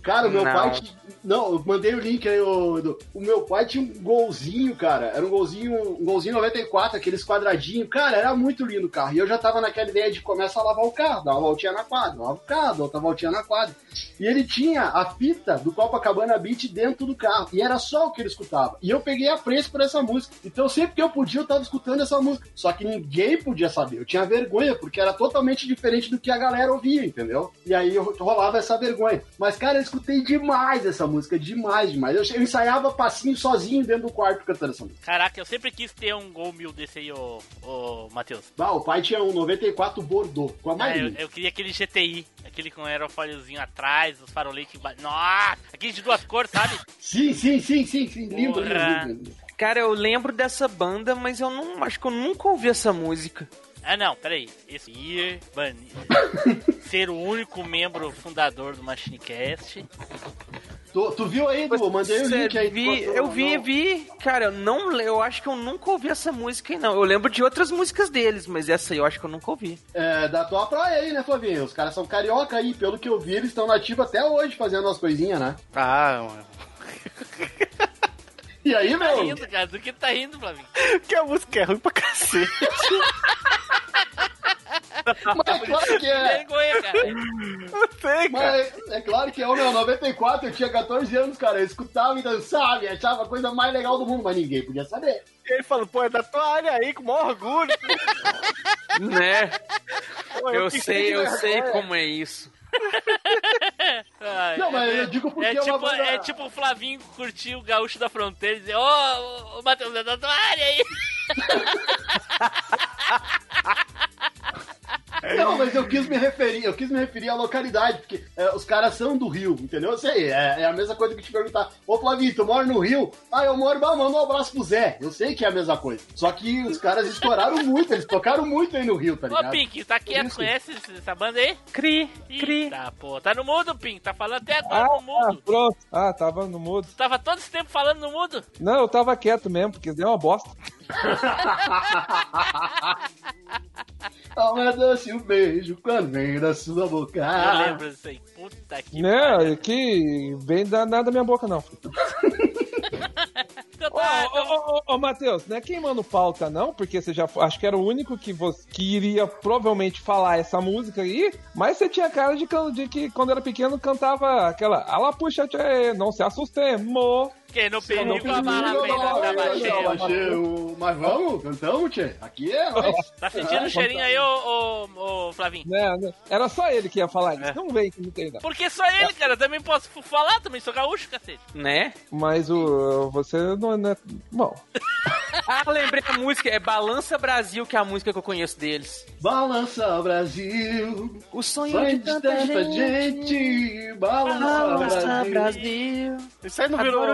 Cara, o meu Não. pai. Não, eu mandei o link aí, Edu. O meu pai tinha um golzinho, cara. Era um golzinho, um golzinho 94, aqueles quadradinhos. Cara, era muito lindo o carro. E eu já tava naquela ideia de começar a lavar o carro, dar uma voltinha na quadra, lava o carro, outra voltinha na quadra. E ele tinha a fita do Copacabana Beach dentro do carro. E era só o que ele escutava. E eu peguei apreço por essa música. Então sempre que eu podia, eu tava escutando essa música. Só que ninguém podia saber. Eu tinha vergonha, porque era totalmente diferente do que a galera ouvia, entendeu? E aí eu rolava essa vergonha. Mas, cara, eu escutei demais essa música. Demais, demais. Eu, eu ensaiava passinho sozinho dentro do quarto cantando essa música. Caraca, eu sempre quis ter um Gol mil desse aí, ô, ô Matheus. Bah, o pai tinha um 94 Bordeaux, com a Ah, mais eu, linda. eu queria aquele GTI, aquele com aerofóliozinho atrás, os faroletes. ba- Nossa, aquele de duas cores, sabe? [LAUGHS] Sim, sim, sim, sim, sim. Lindo, lindo, lindo. Cara, eu lembro dessa banda, mas eu não acho que eu nunca ouvi essa música. Ah, não, peraí. Esse ir, [LAUGHS] ser o único membro fundador do MachineCast. Tu, tu viu aí, Du? Eu mandei o link aí. vi- eu vi, não? vi. Cara, eu não eu acho que eu nunca ouvi essa música aí, não. Eu lembro de outras músicas deles, mas essa aí eu acho que eu nunca ouvi. É, da tua praia aí, né, Flavinho? Os caras são carioca aí. Pelo que eu vi, eles estão nativos até hoje fazendo as coisinhas, né? Ah, [LAUGHS] mano. E aí, Tá meu? rindo, cara. Do que tá rindo, Flavinho? Que a música é ruim pra cacete. [LAUGHS] [LAUGHS] Mas é claro que é. Vergonha, cara. Sei, cara. Mas é claro que é, ô, meu, 94, eu tinha 14 anos, cara. Eu escutava e dançava e achava a coisa mais legal do mundo, mas ninguém podia saber. Ele falou, pô, é da tua área aí, com o maior orgulho. Né? Pô, Eu fiquei sei, eu sei como é isso. Ai, Não, mas é- eu digo porque é é uma tipo, banda- é tipo o Flavinho curtir o gaúcho da fronteira e dizer, ô, ô, ô Matheus, é da tua área aí. [LAUGHS] [LAUGHS] Não, mas eu quis me referir, eu quis me referir à localidade, porque é, os caras são do Rio, entendeu? Eu sei, é, é a mesma coisa que te perguntar, ô Flavio, tu mora no Rio? Ah, eu moro, bah, manda um abraço pro Zé. Eu sei que é a mesma coisa. Só que os caras estouraram muito, eles tocaram muito aí no Rio, tá Ô, ligado? Pink, tá quieto, Isso. conhece essa banda aí? Cri, cri. Tá, pô, tá no mudo, Pink, tá falando até agora Ah, no ah, mudo. pronto. Ah, tava no mudo. Tava todo esse tempo falando no mudo. Não, eu tava quieto mesmo, porque deu uma bosta. [LAUGHS] Mas doce um beijo quando vem da sua boca. Eu lembro disso aí. Puta que Não, é que vem da, nada da minha boca, não. [LAUGHS] Ô, ô, ô, ô, ô, Matheus, não é queimando pauta, não, porque você já acho que era o único que, você, que iria provavelmente falar essa música aí, mas você tinha cara de, de que quando era pequeno cantava aquela Ala puxa, tchê, não se assustemos. Que no Não, perigo a bala não, pena não, não, não. Mas vamos, cantamos, tchê. Aqui é nós. Tá sentindo o cheirinho aí, ô, ô, ô Flavinho? Né, né? Era só ele que ia falar isso. Não vem que não tem, não. Porque só ele, cara, eu também posso falar, também sou gaúcho, cacete. Né? Mas o você não, não é. Bom. Ah, lembrei a música. É Balança Brasil, que é a música que eu conheço deles. Balança Brasil. O sonho, Sonho de tanta, gente. Balança Brasil. Isso aí não virou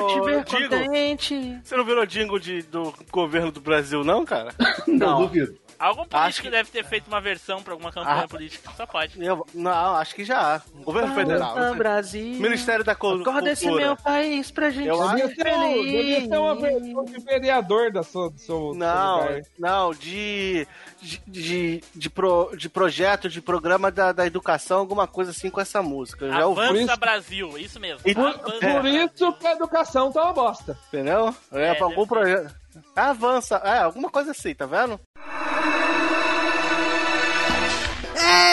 jingle? contente. Você não virou jingle de, do governo do Brasil, não, cara? [LAUGHS] Não, duvido. Algum político Acho que- deve ter feito uma versão pra alguma campanha Ah. política, só pode. Eu- não, acho que já. Governo Federal. Brasil. Ministério da Cul- Acorda esse Cultura. meu país pra gente Eu ser Devia ser, um, devia ser uma versão de vereador da sua, do seu, Não, não, de. De, de, de, pro- de projeto, de programa da, da educação, alguma coisa assim com essa música. Eu já ouvi. Avança isso. Brasil, isso mesmo. E- Avança Por isso que a educação tá uma bosta. Entendeu? É, É, pra algum projeto. Avança, é, alguma coisa assim, tá vendo?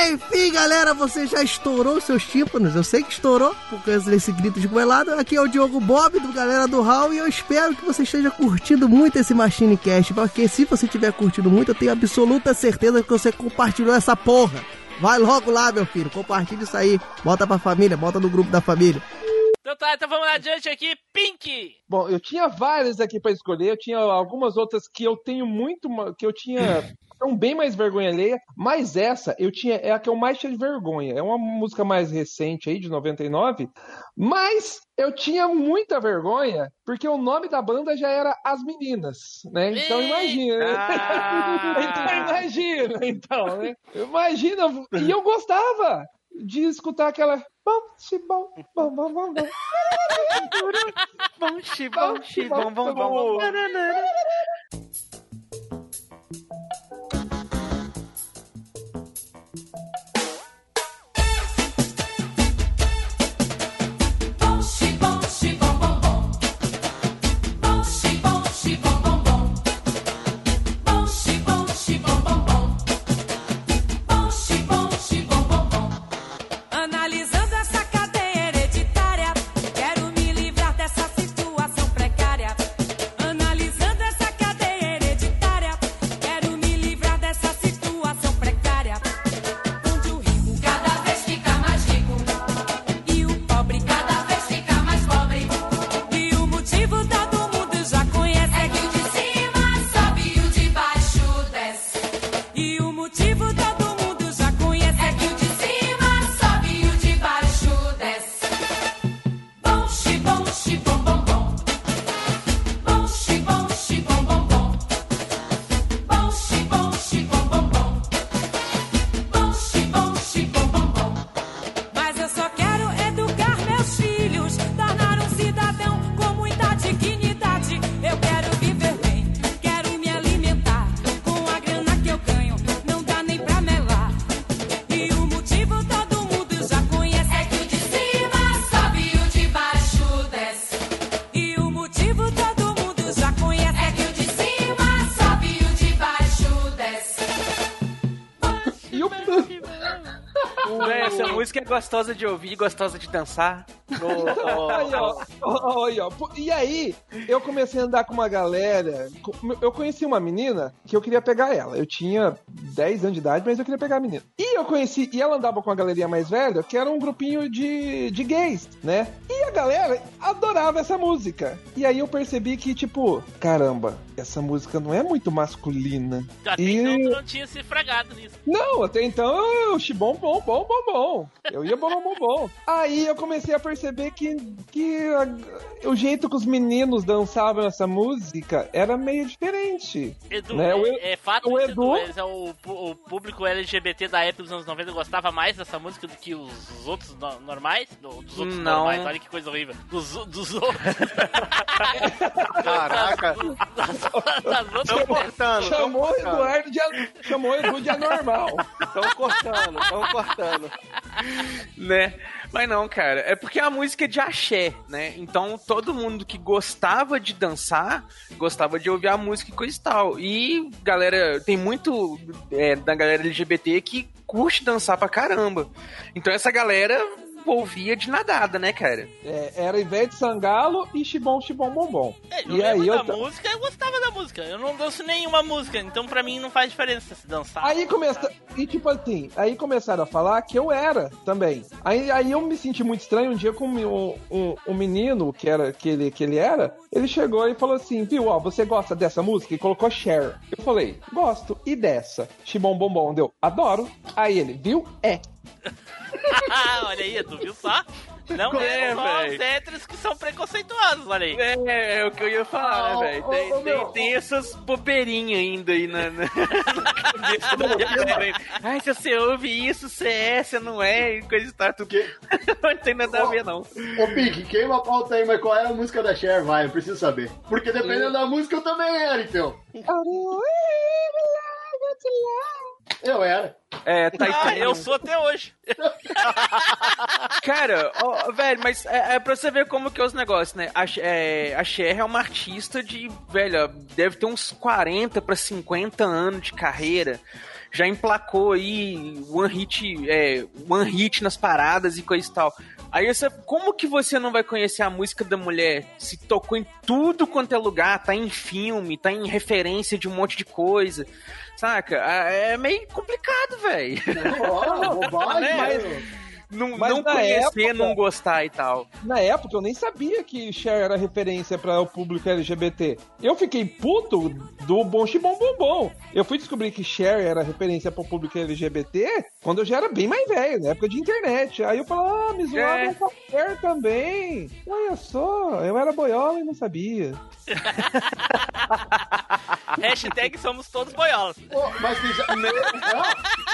Enfim, galera, você já estourou seus tímpanos. Eu sei que estourou por causa desse grito de goelado. Aqui é o Diogo Bob, do Galera do Hall, e eu espero que você esteja curtindo muito esse Machine Cast, porque se você estiver curtindo muito, eu tenho absoluta certeza que você compartilhou essa porra. Vai logo lá, meu filho, compartilha isso aí. Bota pra família, bota no grupo da família. Então tá, então vamos lá adiante aqui. Pink! Bom, eu tinha várias aqui pra escolher, eu tinha algumas outras que eu tenho muito, que eu tinha [LAUGHS] são bem mais vergonha alheia, mas essa eu tinha é a que eu mais tinha de vergonha. É uma música mais recente aí de 99, mas eu tinha muita vergonha porque o nome da banda já era As Meninas, né? Então imagina. [LAUGHS] então imagina, então, né? Imagina, e eu gostava de escutar aquela bom, xi, bom, bom, bom, bom, bom. Bom, xi, bom, xi, bom, bom, bom. Bom, gostosa de ouvir, gostosa de dançar. [LAUGHS] Aí, ó, ó, aí, ó. Pô, E aí, eu comecei a andar com uma galera. Eu conheci uma menina que eu queria pegar ela. Eu tinha 10 anos de idade, mas eu queria pegar a menina. E eu conheci, e ela andava com uma galerinha mais velha, que era um grupinho de, de gays, né? E a galera adorava essa música. E aí eu percebi que, tipo, caramba, essa música não é muito masculina. Até E- então tu não tinha se fragado nisso. Não, até então eu xibom bom, bom, bom, bom. Eu ia bom, bom, bom. Aí eu comecei a perceber que, que a- o jeito que os meninos dançavam essa música era meio diferente. Edu, Né, o é, é fato o Edu- Edu, é o, o público LGBT da época dos anos 90 gostava mais dessa música do que os, os outros no- normais? Do- dos outros Não. normais, olha que coisa horrível. Dos, dos outros. [LAUGHS] [LAUGHS] Caraca. das, das outras Tão cortando, Chamou o. Eduardo de, chamou Edu de anormal. Tão cortando, tão cortando. né? Mas não, cara, é porque a música é de axé, né? Então todo mundo que gostava de dançar, gostava de ouvir a música e coisa e tal. E, galera, tem muito é, da galera LGBT que curte dançar pra caramba. Então essa galera ouvia de nadada, né, cara? É, era Ivete Sangalo e Chibom Chibom Bombom. É, eu e aí eu da música, eu gostava da música. Eu não danço nenhuma música, então pra mim não faz diferença se dançar. Aí começa. E tipo assim, aí começaram a falar que eu era também. Aí, aí eu me senti muito estranho um dia com um, um, um menino que era que ele, que ele era. Ele chegou e falou assim: Viu, ó, você gosta dessa música? E colocou Cher. Eu falei: Gosto. E dessa? Chibom Bombom. Deu, adoro. Aí ele, viu? É. [LAUGHS] olha aí, tu viu só? Não É, é, só os héteros que são preconceituosos, olha aí. É, é o que eu ia falar, Ah, né, velho? Tem, ô, tem, meu. tem essas bobeirinhas ainda aí na, na, [LAUGHS] na cabeça da galera. aí. Ai, se você ouve isso, você é, você não é, e coisa e tal. Tudo. [LAUGHS] não tem nada a ver, não. Ô, Pink, queima a pauta aí, mas qual era a música da Cher? Vai, eu preciso saber. Porque dependendo da música eu também era, então. Eu era. É, tá Ah, eu sou até hoje. [LAUGHS] Cara, ó, velho, mas é, é pra você ver como que é os negócios, né? A, é, a Cher é uma artista de, velho, deve ter uns 40 pra 50 anos de carreira. Já emplacou aí one hit, é, one hit nas paradas e coisa e tal. Aí você, como que você não vai conhecer a música da mulher? Se tocou em tudo quanto é lugar, tá em filme, tá em referência de um monte de coisa. Saca? Ah, É meio complicado, velho. [LAUGHS] Mas- Não, Mas não conhecer, época- não gostar e tal. Na época eu nem sabia que Cher era referência para o público LGBT. Eu fiquei puto do Bom Chibom Bom Bom. Eu fui descobrir que Cher era referência para o público LGBT quando eu já era bem mais velho, na época de internet. Aí eu falei, ah, me zoavam É. com Cher também. Olha só, eu era boiola e não sabia. [LAUGHS] Hashtag somos todos boiolas. mas você já. [LAUGHS]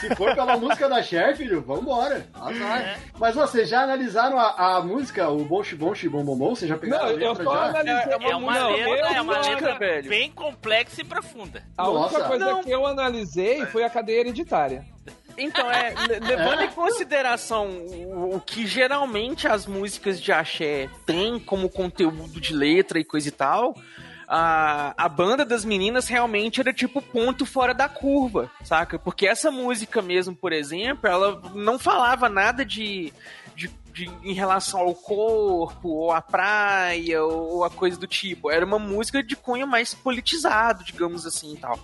Se for pela música da Cher, filho, vambora. Azar. Mas vocês já analisaram a, a música, o Bom Bom Bom Bom Bom? Vocês já pegaram Não, a eu letra só já? analisei- É uma Não, letra, eu é uma letra velho. bem complexa e profunda. A única Nossa. coisa Não. que eu analisei foi a cadeia hereditária. Então, é, le- levando em consideração o, o que geralmente as músicas de axé têm como conteúdo de letra e coisa e tal, a, a banda das meninas realmente era tipo ponto fora da curva, saca? Porque essa música mesmo, por exemplo, ela não falava nada de. de- de- em relação ao corpo, ou à praia, ou a coisa do tipo. Era uma música de cunho mais politizado, digamos assim e tal.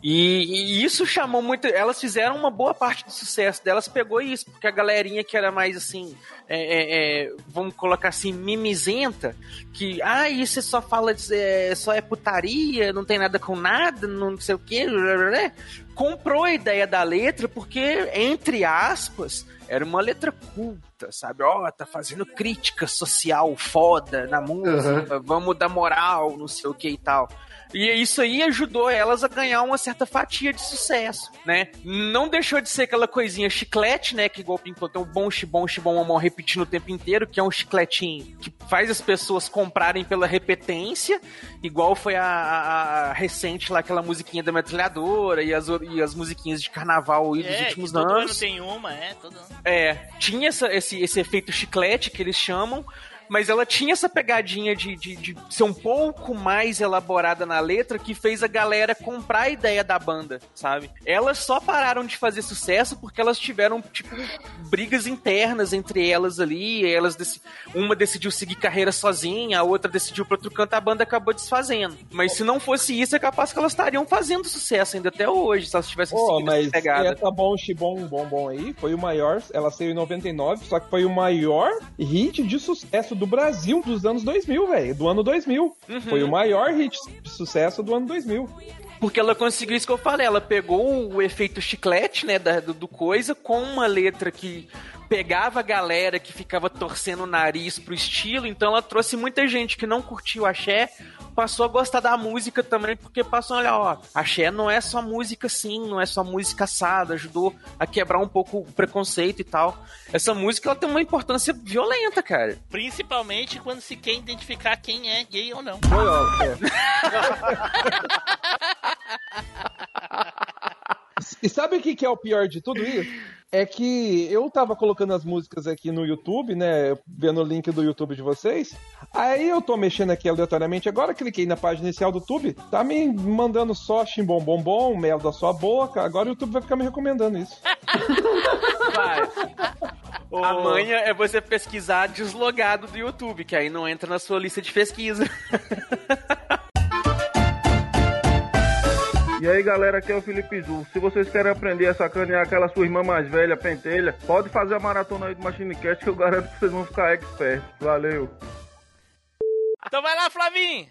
E, e isso chamou muito. Elas fizeram uma boa parte do sucesso delas, pegou isso, porque a galerinha que era mais assim, é, é, é, vamos colocar assim, mimizenta, que, ah, isso só fala, de, é, só é putaria, não tem nada com nada, não sei o quê, blá, comprou a ideia da letra, porque, entre aspas, era uma letra culta, sabe? Ó, tá fazendo crítica social foda na música, vamos dar moral, não sei o que e tal. E isso aí ajudou elas a ganhar uma certa fatia de sucesso, né? Não deixou de ser aquela coisinha chiclete, né? Que igual o Pink tem um bom xibom, xibom, mamão repetindo o tempo inteiro, que é um chicletinho que faz as pessoas comprarem pela repetência, igual foi a, a- a recente lá, aquela musiquinha da metralhadora e as, e as musiquinhas de carnaval dos É, últimos que todo ano anos. tem uma, é, todo ano. É, tinha essa- esse, esse efeito chiclete que eles chamam, mas ela tinha essa pegadinha de, de, de ser um pouco mais elaborada na letra que fez a galera comprar a ideia da banda, sabe? Elas só pararam de fazer sucesso porque elas tiveram, tipo, brigas internas entre elas ali. Elas deci- uma decidiu seguir carreira sozinha, a outra decidiu para outro canto, a banda acabou desfazendo. Mas se não fosse isso, é capaz que elas estariam fazendo sucesso ainda até hoje, se elas tivessem seguido mas pegada. essa Bom Xibom Bom Bom aí foi o maior, ela saiu em 99, só que foi o maior hit de sucesso do Brasil dos anos 2000, velho, do ano 2000. Uhum. Foi o maior hit de sucesso do ano 2000. Porque ela conseguiu isso que eu falei, ela pegou o efeito chiclete, né, da- do, do coisa, com uma letra que pegava a galera que ficava torcendo o nariz pro estilo, então ela trouxe muita gente que não curtiu axé, passou a gostar da música também, porque passou a olhar, ó, axé não é só música assim, não é só música assada, ajudou a quebrar um pouco o preconceito e tal. Essa música, ela tem uma importância violenta, cara. Principalmente quando se quer identificar quem é gay ou não. [LAUGHS] E sabe o que é o pior de tudo isso? É que eu tava colocando as músicas aqui no YouTube, né? Vendo o link do YouTube de vocês. Aí eu tô mexendo aqui aleatoriamente. Agora cliquei na página inicial do YouTube. Tá me mandando só chimbom bom bom, mel da sua boca. Agora o YouTube vai ficar me recomendando isso. Vai. [LAUGHS] A manha é você pesquisar deslogado do YouTube, que aí não entra na sua lista de pesquisa. [LAUGHS] E aí galera, aqui é o Felipe Zu. Se vocês querem aprender a sacanear aquela sua irmã mais velha, pentelha, pode fazer a maratona aí do Machine Cast que eu garanto que vocês vão ficar expert. Valeu! Então vai lá, Flavinho!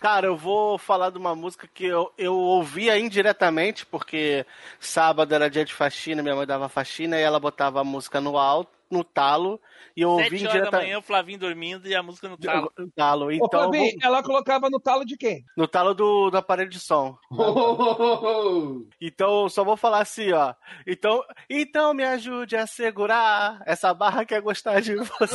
Cara, eu vou falar de uma música que eu, eu ouvia indiretamente, porque sábado era dia de faxina, minha mãe dava faxina e ela botava a música no alto, no talo, e eu ouvi Sete horas da manhã, o Flavinho dormindo e a música no talo. No talo. Ô, Então, eu Flavinho, vou- ela colocava no talo de quem? no talo do, do aparelho de som. [LAUGHS] Então, eu só vou falar assim, ó. Então, então me ajude a segurar essa barra que é gostar de você.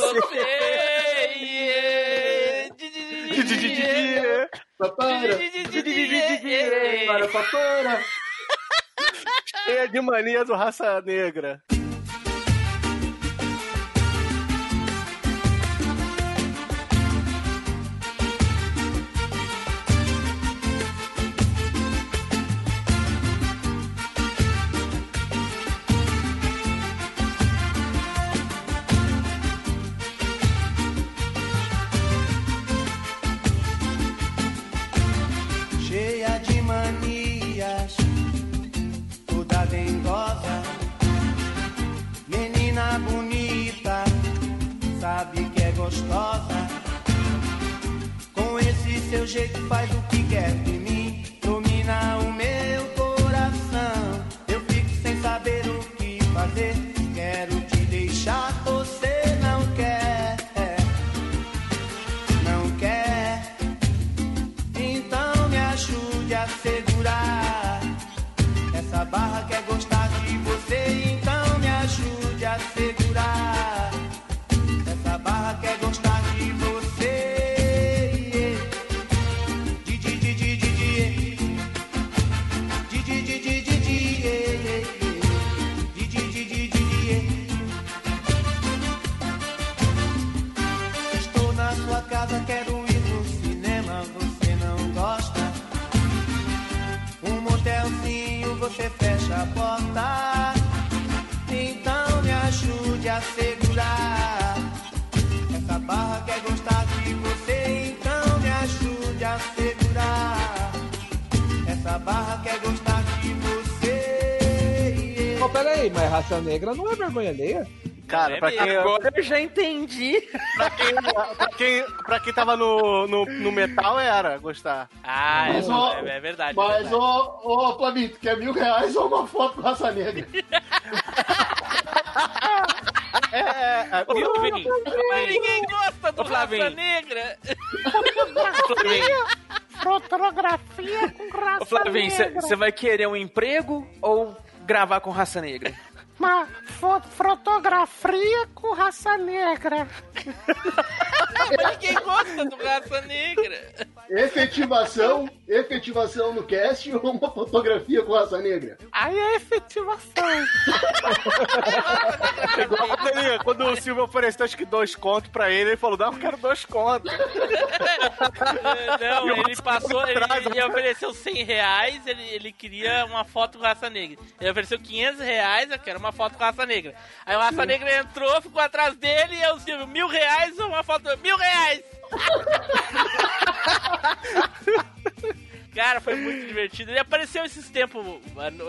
Para, [LAUGHS] papara. Cheia de mania do raça negra. Gostosa. Com esse seu jeito faz o que quer de mim, domina o raça negra não é vergonha alheia? Cara, pra quem, Agora eu já entendi. pra quem, pra quem, pra quem tava no, no, no metal era gostar. Ah, Mas, é, ó, é, é verdade. Mas, é verdade. ô, ô, Flavinho, tu quer mil reais ou uma foto com raça negra? [LAUGHS] É, Ô, Flavinho, Mas ninguém gosta do Flavinho. raça negra. Flavinho, Fotografia com raça ô, Flavinho, negra. você vai querer um emprego ou gravar com raça negra? Uma fo- fotografia com raça negra. Mas ninguém gosta do raça negra. Efetivação, efetivação no cast ou uma fotografia com raça negra? Aí é efetivação. Igual quando, ele- quando o Silvio ofereceu acho que dois contos pra ele, ele falou, não, eu quero dois contos. [LAUGHS] Não, ele passou, ele, ele ofereceu 100 reais, ele, ele queria uma foto com raça negra. Ele ofereceu 500 reais, eu quero uma foto com raça negra. Aí o raça negra entrou, ficou atrás dele e eu, Silvio, mil reais ou uma foto... Mil reais! Cara, foi muito divertido. Ele apareceu esses tempos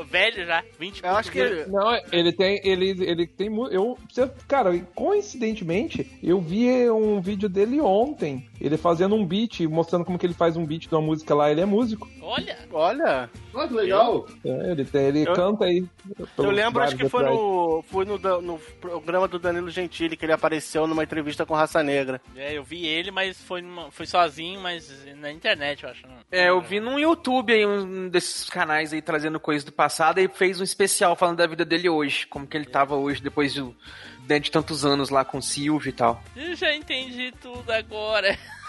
velho já, 20 Eu acho que ele, Não, ele tem. Ele, ele tem. Eu, cara, coincidentemente, eu vi um vídeo dele ontem. Ele fazendo um beat, mostrando como que ele faz um beat de uma música lá. Ele é músico. Olha! olha, Olha que legal. É, ele tem, ele Eu- canta aí. eu lembro, acho que foi no, foi no, no programa do Danilo Gentili que ele apareceu numa entrevista com raça negra. É, eu vi ele, mas foi, numa- foi sozinho, mas na internet, eu acho. Não. É, eu vi num YouTube aí, um desses canais aí trazendo coisas do passado e fez um especial falando da vida dele hoje, como que ele tava hoje, depois de, de tantos anos lá com o Silvio e tal. Eu já entendi tudo agora. [LAUGHS]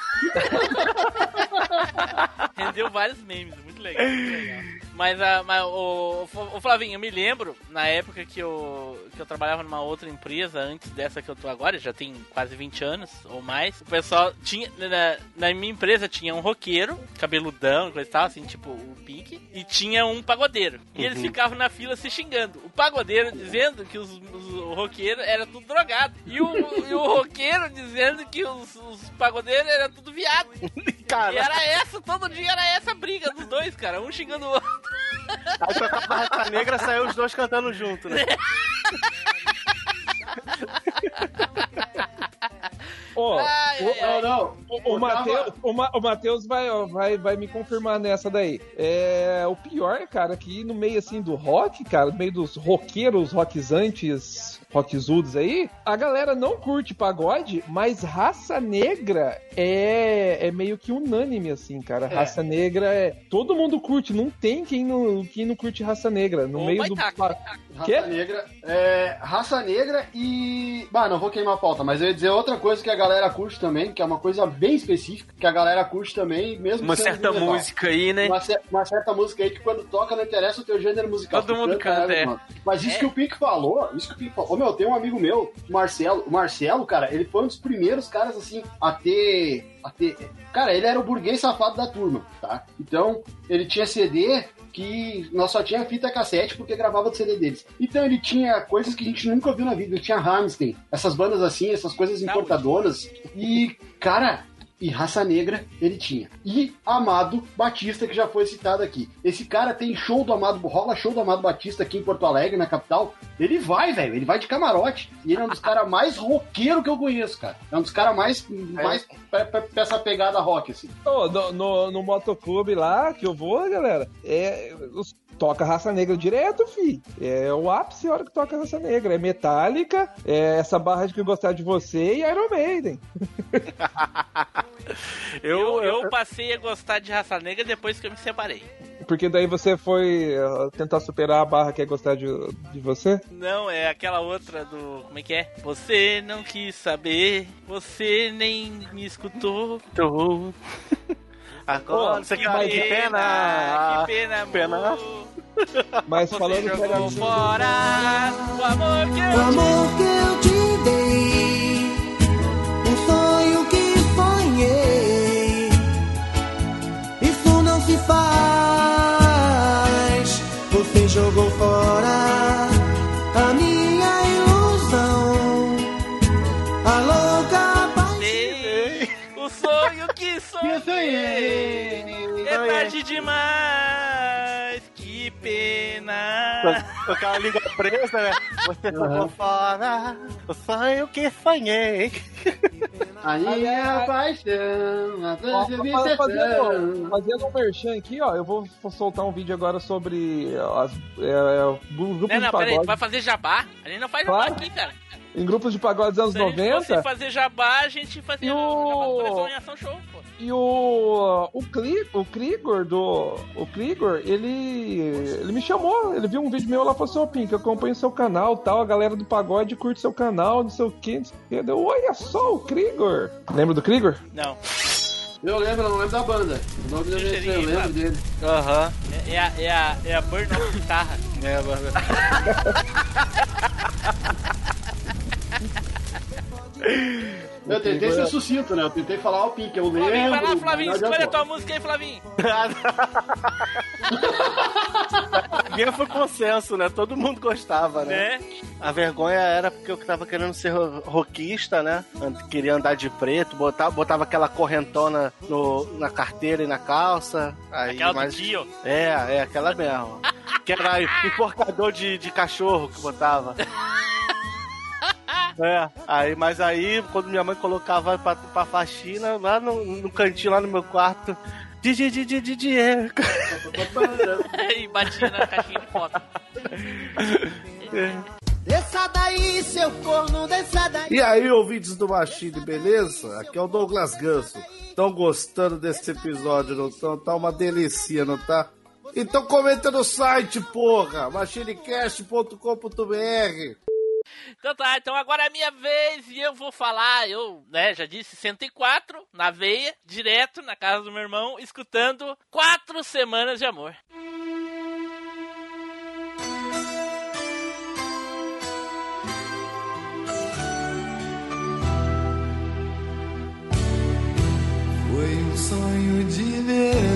Rendeu vários memes, muito legal, muito legal. Mas, a, mas o, o Flavinho, eu me lembro, na época que eu, que eu trabalhava numa outra empresa, antes dessa que eu tô agora, já tem quase 20 anos ou mais, o pessoal tinha. Na, na minha empresa tinha um roqueiro, cabeludão, coisa e tal, assim, tipo o Pink, e tinha um pagodeiro. E eles Uhum. ficavam na fila se xingando. O pagodeiro dizendo que os, os o roqueiro era tudo drogado. E o, e o roqueiro dizendo que os, os pagodeiros era tudo viado. [LAUGHS] Cara. E era essa, todo dia era essa briga dos dois, cara. Um xingando o outro. Aí tocava a Raça Negra, saiu os dois cantando junto, né? Ó, Ai, o- ai, ai. Não. O, o Matheus, o, Ma- o Matheus vai, ó, vai, vai me confirmar nessa daí. É, o pior, cara, que no meio assim do rock, cara, no meio dos roqueiros, rockzantes, rockzudos aí, a galera não curte pagode, mas raça negra é, é meio que unânime, assim, cara. É. Raça negra é. Todo mundo curte, não tem quem não, quem não curte raça negra. No Ô, meio do. baitaca, pa- baitaca. Raça Quê? negra. É, raça negra e. Bah, não vou queimar a pauta, mas eu ia dizer outra coisa que a galera curte também, que é uma coisa bem específica, que a galera curte também, mesmo Uma certa metal. música aí, né? Uma, cer- uma certa música aí que quando toca não interessa o teu gênero musical. Todo mundo canta, é. mano. Mas isso É. que o Pink falou, isso que o Pink falou. Ô, meu, tem um amigo meu, o Marcelo. O Marcelo, cara, ele foi um dos primeiros caras, assim, a ter. A ter... Cara, ele era o burguês safado da turma, tá? Então, ele tinha CD que nós só tinha fita cassete porque gravava do CD deles. Então ele tinha coisas que a gente nunca viu na vida. Ele tinha Rammstein, essas bandas assim, essas coisas importadoras. E, cara, e Raça Negra ele tinha. E Amado Batista, que já foi citado aqui. Esse cara tem show do Amado, rola show do Amado Batista aqui em Porto Alegre, na capital. Ele vai, velho, ele vai de camarote. E ele é um dos caras mais roqueiro que eu conheço, cara. É um dos caras mais, mais pe- pe- peça pegada rock, assim. Ô, no, no, no motoclube lá que eu vou, galera, é, os- toca raça negra direto, fi. É o ápice a hora que toca raça negra. É Metallica, é essa barra de que eu gostar de você e Iron Maiden. [LAUGHS] Eu, eu passei a gostar de raça negra depois que eu me separei. Porque daí você foi uh, tentar superar a barra que é gostar de, de você? Não, é aquela outra do. Como é que é? Você não quis saber, você nem me escutou. Tô. [LAUGHS] Agora, você quer mas- que pena? Que pena, Pena. amor. Mas falando jogou seriamente- fora o amor que O eu amor que eu te dei, sonhei. Isso não se faz. Você jogou fora a minha ilusão, a louca paixão. O sonho que sonhei. É tarde demais. Pena. Com aquela língua presa, né? Você jogou fora o sonho que sonhei. A minha paixão, a tua fa- obsessão. Fazendo, fazendo um merchan aqui, ó, eu vou soltar um vídeo agora sobre as, é, grupos Não, de não, peraí, vai fazer jabá? A gente não faz Claro. jabá aqui, cara. Em grupos de pagode dos anos Se a gente 90. fosse fazer jabá, a gente fazia o- jabá do coleção em ação show. E o o, Cli, o Krigor do o Krigor, ele ele me chamou, ele viu um vídeo meu lá e falou assim, ô Pink, eu acompanho seu canal, tal, a galera do pagode curte seu canal, não sei o que, não sei o que. Deu, olha só o Krigor. Lembra do Krigor? Não. Eu lembro, eu não lembro da banda. O nome dele eu Cheirinho, lembro sabe? dele. Aham. É, é a, é a, é a Burn of Guitarra. É, mano. [LAUGHS] Eu tentei ser sucinto, né? Eu tentei falar o Pink, eu lembro. Flavinho, vai lá, Flavinho, não escolhe a tua música aí, Flavinho. [LAUGHS] A minha foi consenso, né? Todo mundo gostava, né? Né? A vergonha era porque eu tava querendo ser ro- roquista, né? Queria andar de preto, botava, botava aquela correntona no, na carteira e na calça. Aí, Aquela do mas- tio. É, é aquela mesmo. que era [LAUGHS] enforcador de, de cachorro que botava. É, aí, mas aí, quando minha mãe colocava pra, pra faxina, lá no, no cantinho, lá no meu quarto, Didi, Didi, Didi, é. [LAUGHS] e batia na caixinha de foto. [LAUGHS] Desça daí, seu corno, desça daí. E aí, ouvintes do Machine, beleza? Aqui é o Douglas Ganso. Estão gostando desse episódio, não estão? Tá uma delícia, não tá? Então comenta no site, porra! machinecast.com.br então tá, então agora é a minha vez e eu vou falar, eu, né, já disse 104 na veia, direto na casa do meu irmão, escutando quatro semanas de amor. Foi um sonho de ver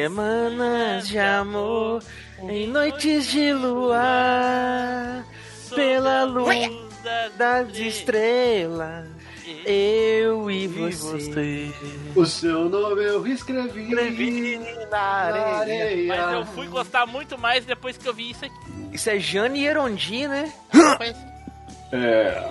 semanas de amor em noites de luar, pela luz das estrelas, eu e você. O seu nome eu escrevi, na areia. Mas eu fui gostar muito mais depois que eu vi isso aqui. Isso é Jane Erondi, né? É.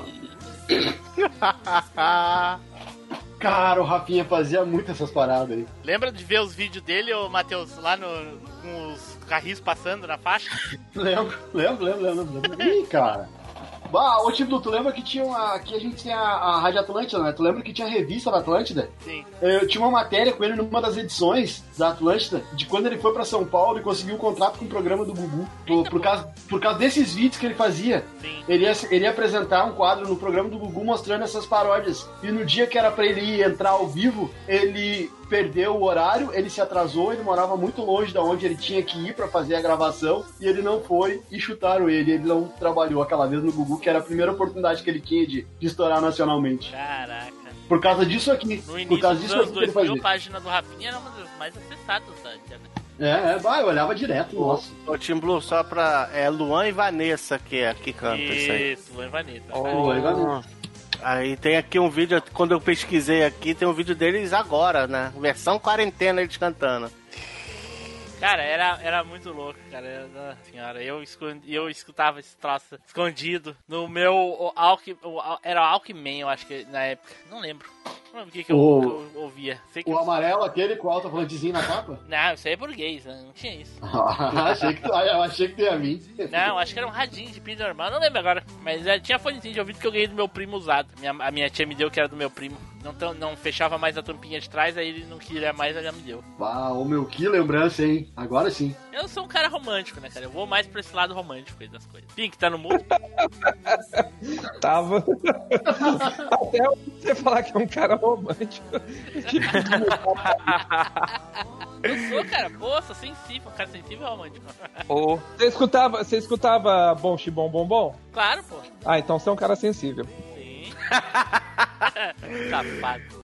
[LAUGHS] Cara, o Rafinha fazia muito essas paradas aí. Lembra de ver os vídeos dele, ô Matheus, lá no, com os carris passando na faixa? [LAUGHS] Lembro, lembro, lembro, lembro. lembro. Ih, cara. Bah, ô Tiblu, tu lembra que tinha uma. Aqui a gente tem a, a Rádio Atlântida, né? Tu lembra que tinha a revista da Atlântida? Sim. Eu tinha uma matéria com ele numa das edições da Atlântida, de quando ele foi pra São Paulo e conseguiu um contrato com o programa do Gugu. Por, por causa, por causa desses vídeos que ele fazia. Ele ia, ele ia apresentar um quadro no programa do Gugu mostrando essas paródias. E no dia que era pra ele ir entrar ao vivo, ele perdeu o horário, ele se atrasou, ele morava muito longe da onde ele tinha que ir pra fazer a gravação, e ele não foi e chutaram ele. Ele não trabalhou aquela vez no Gugu, que era a primeira oportunidade que ele tinha de, de estourar nacionalmente. Caraca. Por causa disso aqui. No Por início causa dos disso aqui que ele 2000, a fazia. página do Rafinha era uma das mais acessadas da internet. É, é, vai, eu olhava direto, nossa. Ô, Tim Blue, só pra. É Luan e Vanessa que, é, que canta isso aí. Isso, Luan e Vanessa. Luan e Vanessa. Aí tem aqui um vídeo, quando eu pesquisei aqui, tem um vídeo deles agora, né? Versão quarentena eles cantando. Cara, era, era muito louco, cara. Era, senhora, eu, escondi, eu escutava esse troço escondido no meu. O, Alck, o, era o Alckmin, eu acho que na época. Não lembro. Não lembro o que, que, eu, O- que eu ouvia. O amarelo, aquele com o alto-falantezinho na capa? Não, isso aí é burguês, né? não tinha isso. [LAUGHS] achei que, eu achei que tinha mim. Não, acho que era um radinho de pilha normal, não lembro agora. Mas é, tinha fonezinho de ouvido que eu ganhei do meu primo usado. Minha, a minha tia me deu que era do meu primo. Não, tão- não fechava mais a tampinha de trás, aí ele não queria mais, ela me deu. Ô meu, que lembrança, hein? Agora sim. Eu sou um cara romântico, né, cara? Eu vou mais pra esse lado romântico aí das coisas. Pink, tá no mundo? [LAUGHS] Tava. Até você falar que é um cara romântico. [LAUGHS] Eu sou, cara. Pô, sou sensível. Um cara sensível é romântico. Você escutava, você escutava Bom Xibom Bom Bom? Claro, pô. Ah, então você é um cara sensível. [LAUGHS] Safado.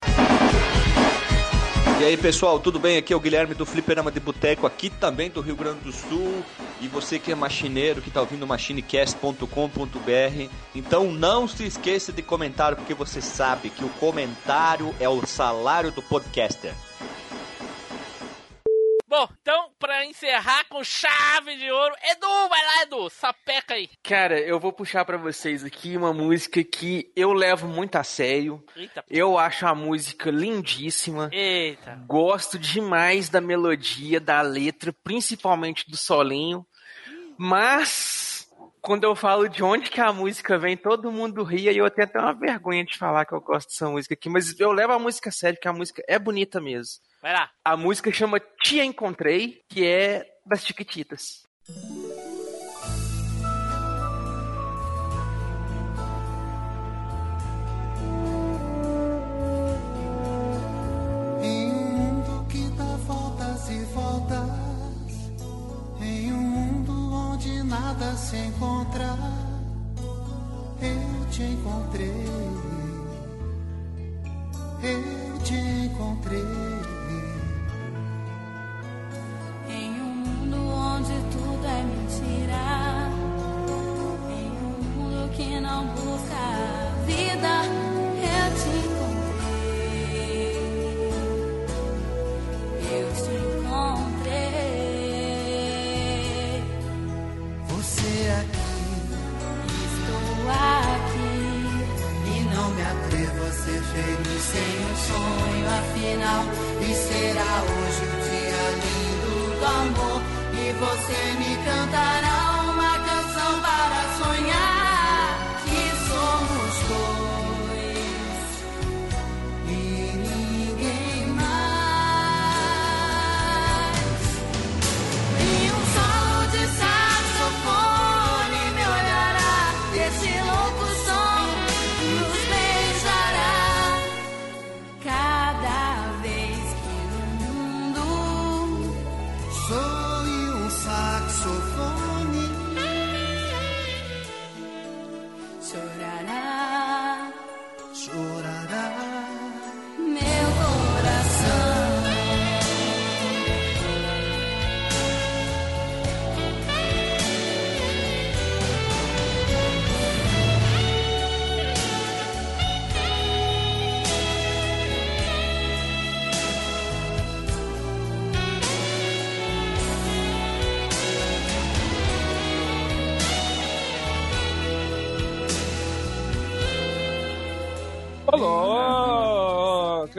E aí pessoal, tudo bem? Aqui é o Guilherme do Fliperama de Boteco, aqui também do Rio Grande do Sul. E você que é machineiro, que tá ouvindo machinecast.com.br, então não se esqueça de comentar, porque você sabe que o comentário é o salário do podcaster. Bom, então, pra encerrar com chave de ouro, Edu, vai lá, Edu, sapeca aí. Cara, eu vou puxar pra vocês aqui uma música que eu levo muito a sério. Eita. Eu acho a música lindíssima. Eita. Gosto demais da melodia, da letra, principalmente do solinho. Mas quando eu falo de onde que a música vem, todo mundo ri e eu tenho até uma vergonha de falar que eu gosto dessa música aqui, mas eu levo a música a sério, que a música é bonita mesmo. Vai lá. A música chama Te Encontrei, que é das Chiquititas. Em um mundo que dá voltas e voltas, em um mundo onde nada se encontra, eu te encontrei, eu te encontrei. Mundo onde tudo é mentira, em um mundo que não busca vida, eu te encontrei. Eu te encontrei. Você aqui, Estou aqui. e não me atrevo a ser feliz sem um sonho, afinal, e será hoje o amor. E você me cantará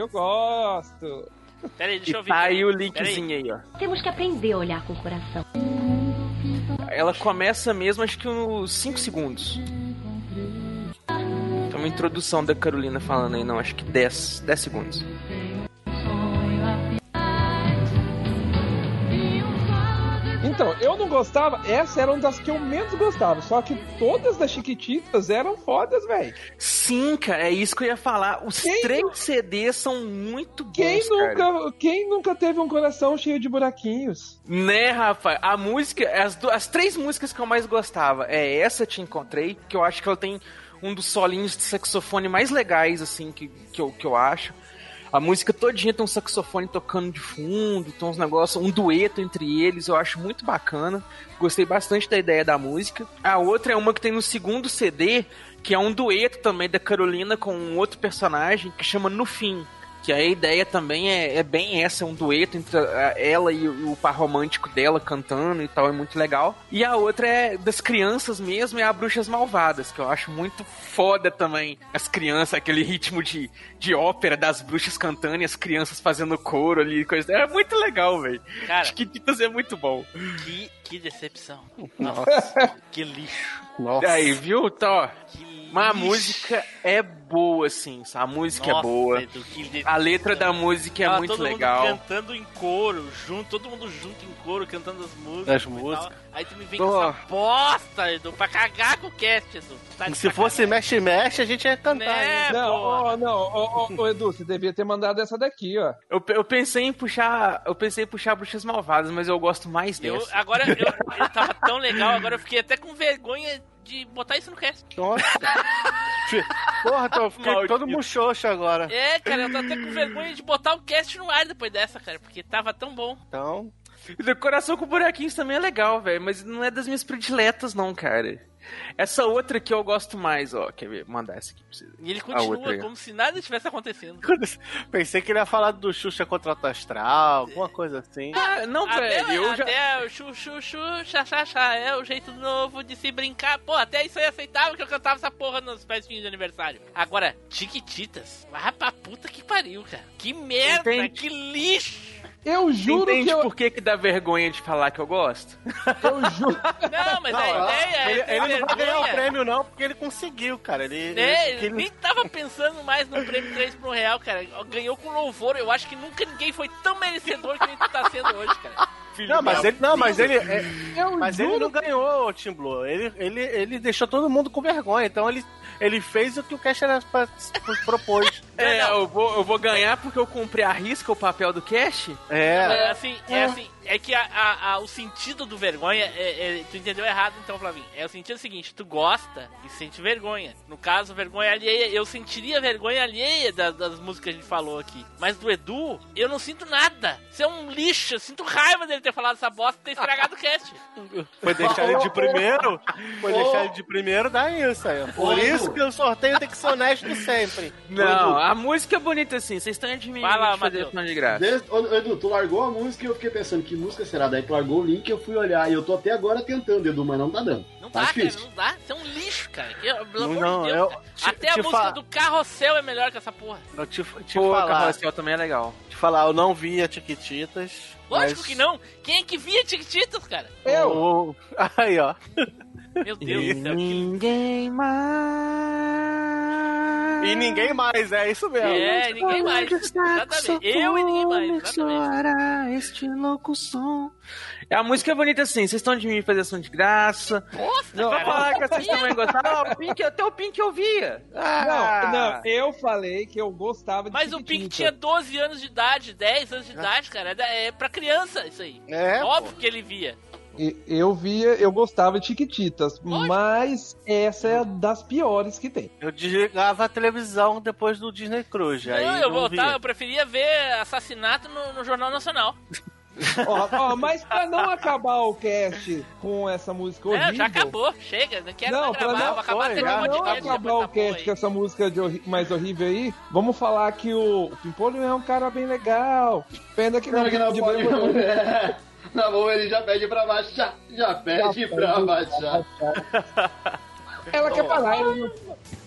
eu gosto. Pera aí, deixa eu E ouvir. tá aí o linkzinho aí, ó. Temos que aprender a olhar com o coração. Ela começa mesmo, acho que uns 5 segundos. Tem uma introdução da Carolina falando aí, não, acho que 10, 10 segundos. Gostava, essa era uma das que eu menos gostava. Só que todas das Chiquititas eram fodas, velho. Sim, cara, é isso que eu ia falar. Os três CDs são muito bons, Quem cara. nunca, quem nunca teve um coração cheio de buraquinhos? Né, rapaz? A música, as, du- as três músicas que eu mais gostava é essa Te Encontrei, que eu acho que ela tem um dos solinhos de saxofone mais legais, assim, que, que, eu, que eu acho. A música todinha tem um saxofone tocando de fundo, tem uns negócios, um dueto entre eles, eu acho muito bacana. Gostei bastante da ideia da música. A outra é uma que tem no segundo CD, que é um dueto também da Carolina com um outro personagem que chama No Fim. Que a ideia também é, é bem essa, é um dueto entre a- ela e o, o par romântico dela cantando e tal, é muito legal. E a outra é das crianças mesmo, é a Bruxas Malvadas, que eu acho muito foda também. As crianças, aquele ritmo de, de ópera das bruxas cantando e as crianças fazendo coro ali, coisa. É muito legal, velho. Cara. Acho que Titas é muito bom. Que, que decepção. Nossa. que lixo. Aí, viu, Tó? Mas a música é boa, assim? A música Nossa, é boa. A letra da música é Tava muito todo legal. Mundo cantando em coro, junto, todo mundo junto em coro, cantando as músicas. As músicas. Aí tu me vem Pô. com essa bosta, Edu, pra cagar com o cast, Edu. Tá Se fosse mexe-mexe, a gente ia cantar. Né, hein? Não, ó, não, ó, ô, Edu, você devia ter mandado essa daqui, ó. Eu, eu pensei em puxar. Eu pensei em puxar Bruxas Malvadas, mas eu gosto mais Eu, dessa. agora, eu, eu tava tão legal, agora eu fiquei até com vergonha de botar isso no cast. Nossa. [LAUGHS] Porra, tô, fiquei Maldito. todo muxoxo agora. É, cara, eu tô até com vergonha de botar o cast no ar depois dessa, cara, porque tava tão bom. Então. E decoração com buraquinhos também é legal, velho, mas não é das minhas prediletas, não, cara. Essa outra que eu gosto mais, ó. Quer ver? Mandar essa aqui pra vocês. E ele continua como se nada tivesse acontecendo. Pensei que ele ia falar do Xuxa contra o Astral, alguma coisa assim. Ah, não, Até, velho, eu já. até o chu, chu, chu, xa, xa, xa, é o jeito novo de se brincar. Pô, até isso aí aceitável que eu cantava essa porra nos festinhos de aniversário. Agora, Tiquititas, vai pra puta que pariu, cara. Que merda, Entende? que lixo. Eu juro Entende que eu. por que, que dá vergonha de falar que eu gosto? Eu juro. [LAUGHS] Não, mas Não, a ideia é ele, ele não vai ganhar o prêmio, não, porque ele conseguiu, cara. Ele, É, ele, ele nem tava pensando mais no prêmio 3 pro real, cara. Ganhou com louvor. Eu acho que nunca ninguém foi tão merecedor que nem tu tá sendo hoje, cara. Não, mas ele, não, mas ele, é- mas ele não ganhou, Tim Blue. Ele, ele, ele deixou todo mundo com vergonha. Então ele, ele fez o que o Cash era pra, propôs. É, eu vou, eu vou ganhar porque eu comprei a risca o papel do cash? É. É assim, é assim, é que a, a- a- o sentido do vergonha, é, é- tu entendeu errado então, Flavinho. É o sentido seguinte, tu gosta e sente vergonha. No caso, vergonha alheia, eu sentiria vergonha alheia da- das músicas que a gente falou aqui. Mas do Edu, eu não sinto nada. Você é um lixo, eu sinto raiva dele ter falado essa bosta e ter estragado o cast. [LAUGHS] Foi deixar ele de primeiro. Foi deixar ele de primeiro, dá isso aí. Por isso que o sorteio tem que ser honesto sempre. Não, a música é bonita assim, vocês estão de mim Vai lá, Matheus. de graça. Desde- ô, Edu, tu largou a música e eu fiquei pensando, que música será? Daí tu largou o link e eu fui olhar. E eu tô até agora tentando, Edu, mas não tá dando. Não tá dá, difícil. cara, não dá. Você é um lixo, cara. Que- Pelo Não, amor de Deus, eu- cara. te- Até a te música fa- do Carrossel é melhor que essa porra. Eu te, te Pô, falar, Carrossel também é legal. te falar, eu não via Tiquititas. Lógico mas que não. Quem é que via Tiquititas, cara? Eu. [LAUGHS] Aí, ó. Meu Deus do céu. que- Ninguém mais. E ninguém mais, é isso mesmo. É, ninguém mais. Exatamente. Eu e ninguém mais. Exatamente. este louco som. A música é bonita assim, vocês estão de mim fazer som de graça. Bosta, Não, cara. falar que vocês também gostaram. O Pink, até o Pink eu via. Não, não, eu falei que eu gostava de Mas o Pink tinha 12 anos de idade, 10 anos de idade, cara. É É pra criança isso aí. É, Óbvio pô. que ele via. Eu via, eu gostava de Chiquititas, mas essa é das piores que tem. Eu desligava a televisão depois do Disney Cruise. aí Não, eu não voltava, via. eu preferia ver assassinato no, no Jornal Nacional. Ó, ó, mas pra não acabar o cast com essa música horrível... É, já acabou, chega, não quero Não, pra gravar, não, vou acabar pra até não acabar o cast com essa música de mais horrível aí, vamos falar que o, o Pimpolho é um cara bem legal. Pena que não, Cara que não de pode mulher. [LAUGHS] Na boa ele já pede pra baixar. Já pede pra baixar. Ela quer parar, ele não...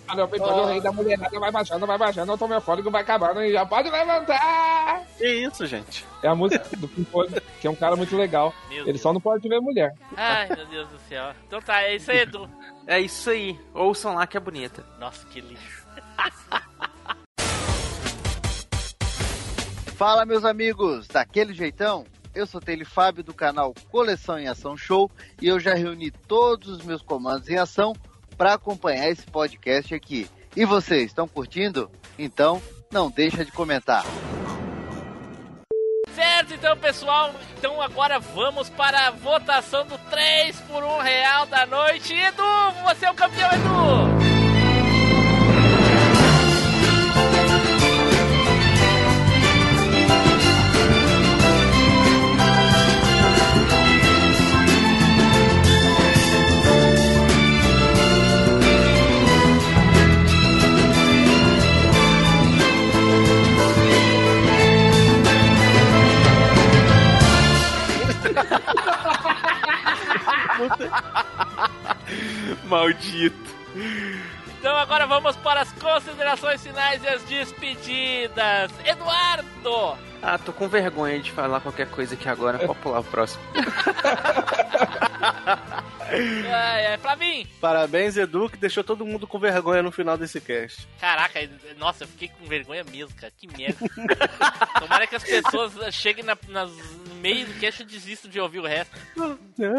Ah, Pimpolho, o rei da mulherada, vai baixando, vai baixando, o meu fôlego vai acabando e já pode levantar. Que isso, gente? É a música do Pimpolho, que é um cara muito legal. Meu Ele só não pode ver mulher. Ai, meu Deus do céu. Então tá, é isso aí, Edu. É isso aí. Ouçam lá que é bonita. Nossa, que lixo. Fala, meus amigos, daquele jeitão? Eu sou Tele Fábio do canal Coleção em Ação Show e eu já reuni todos os meus comandos em ação para acompanhar esse podcast aqui. E vocês, estão curtindo? Então, não deixa de comentar. Certo, então, pessoal. Então agora vamos para a votação do 3 por 1 real da noite. Edu, você é o campeão, Edu! Maldito. Então agora vamos para as considerações finais e as despedidas. Eduardo! Ah, tô com vergonha de falar qualquer coisa aqui agora. Pode pular o próximo. [LAUGHS] Ai, ai, Flavinho! Parabéns, Edu, que deixou todo mundo com vergonha no final desse cast. Caraca, nossa, eu fiquei com vergonha mesmo, cara. Que merda. [LAUGHS] Tomara que as pessoas cheguem na, nas, no meio do cast e desistam de ouvir o resto.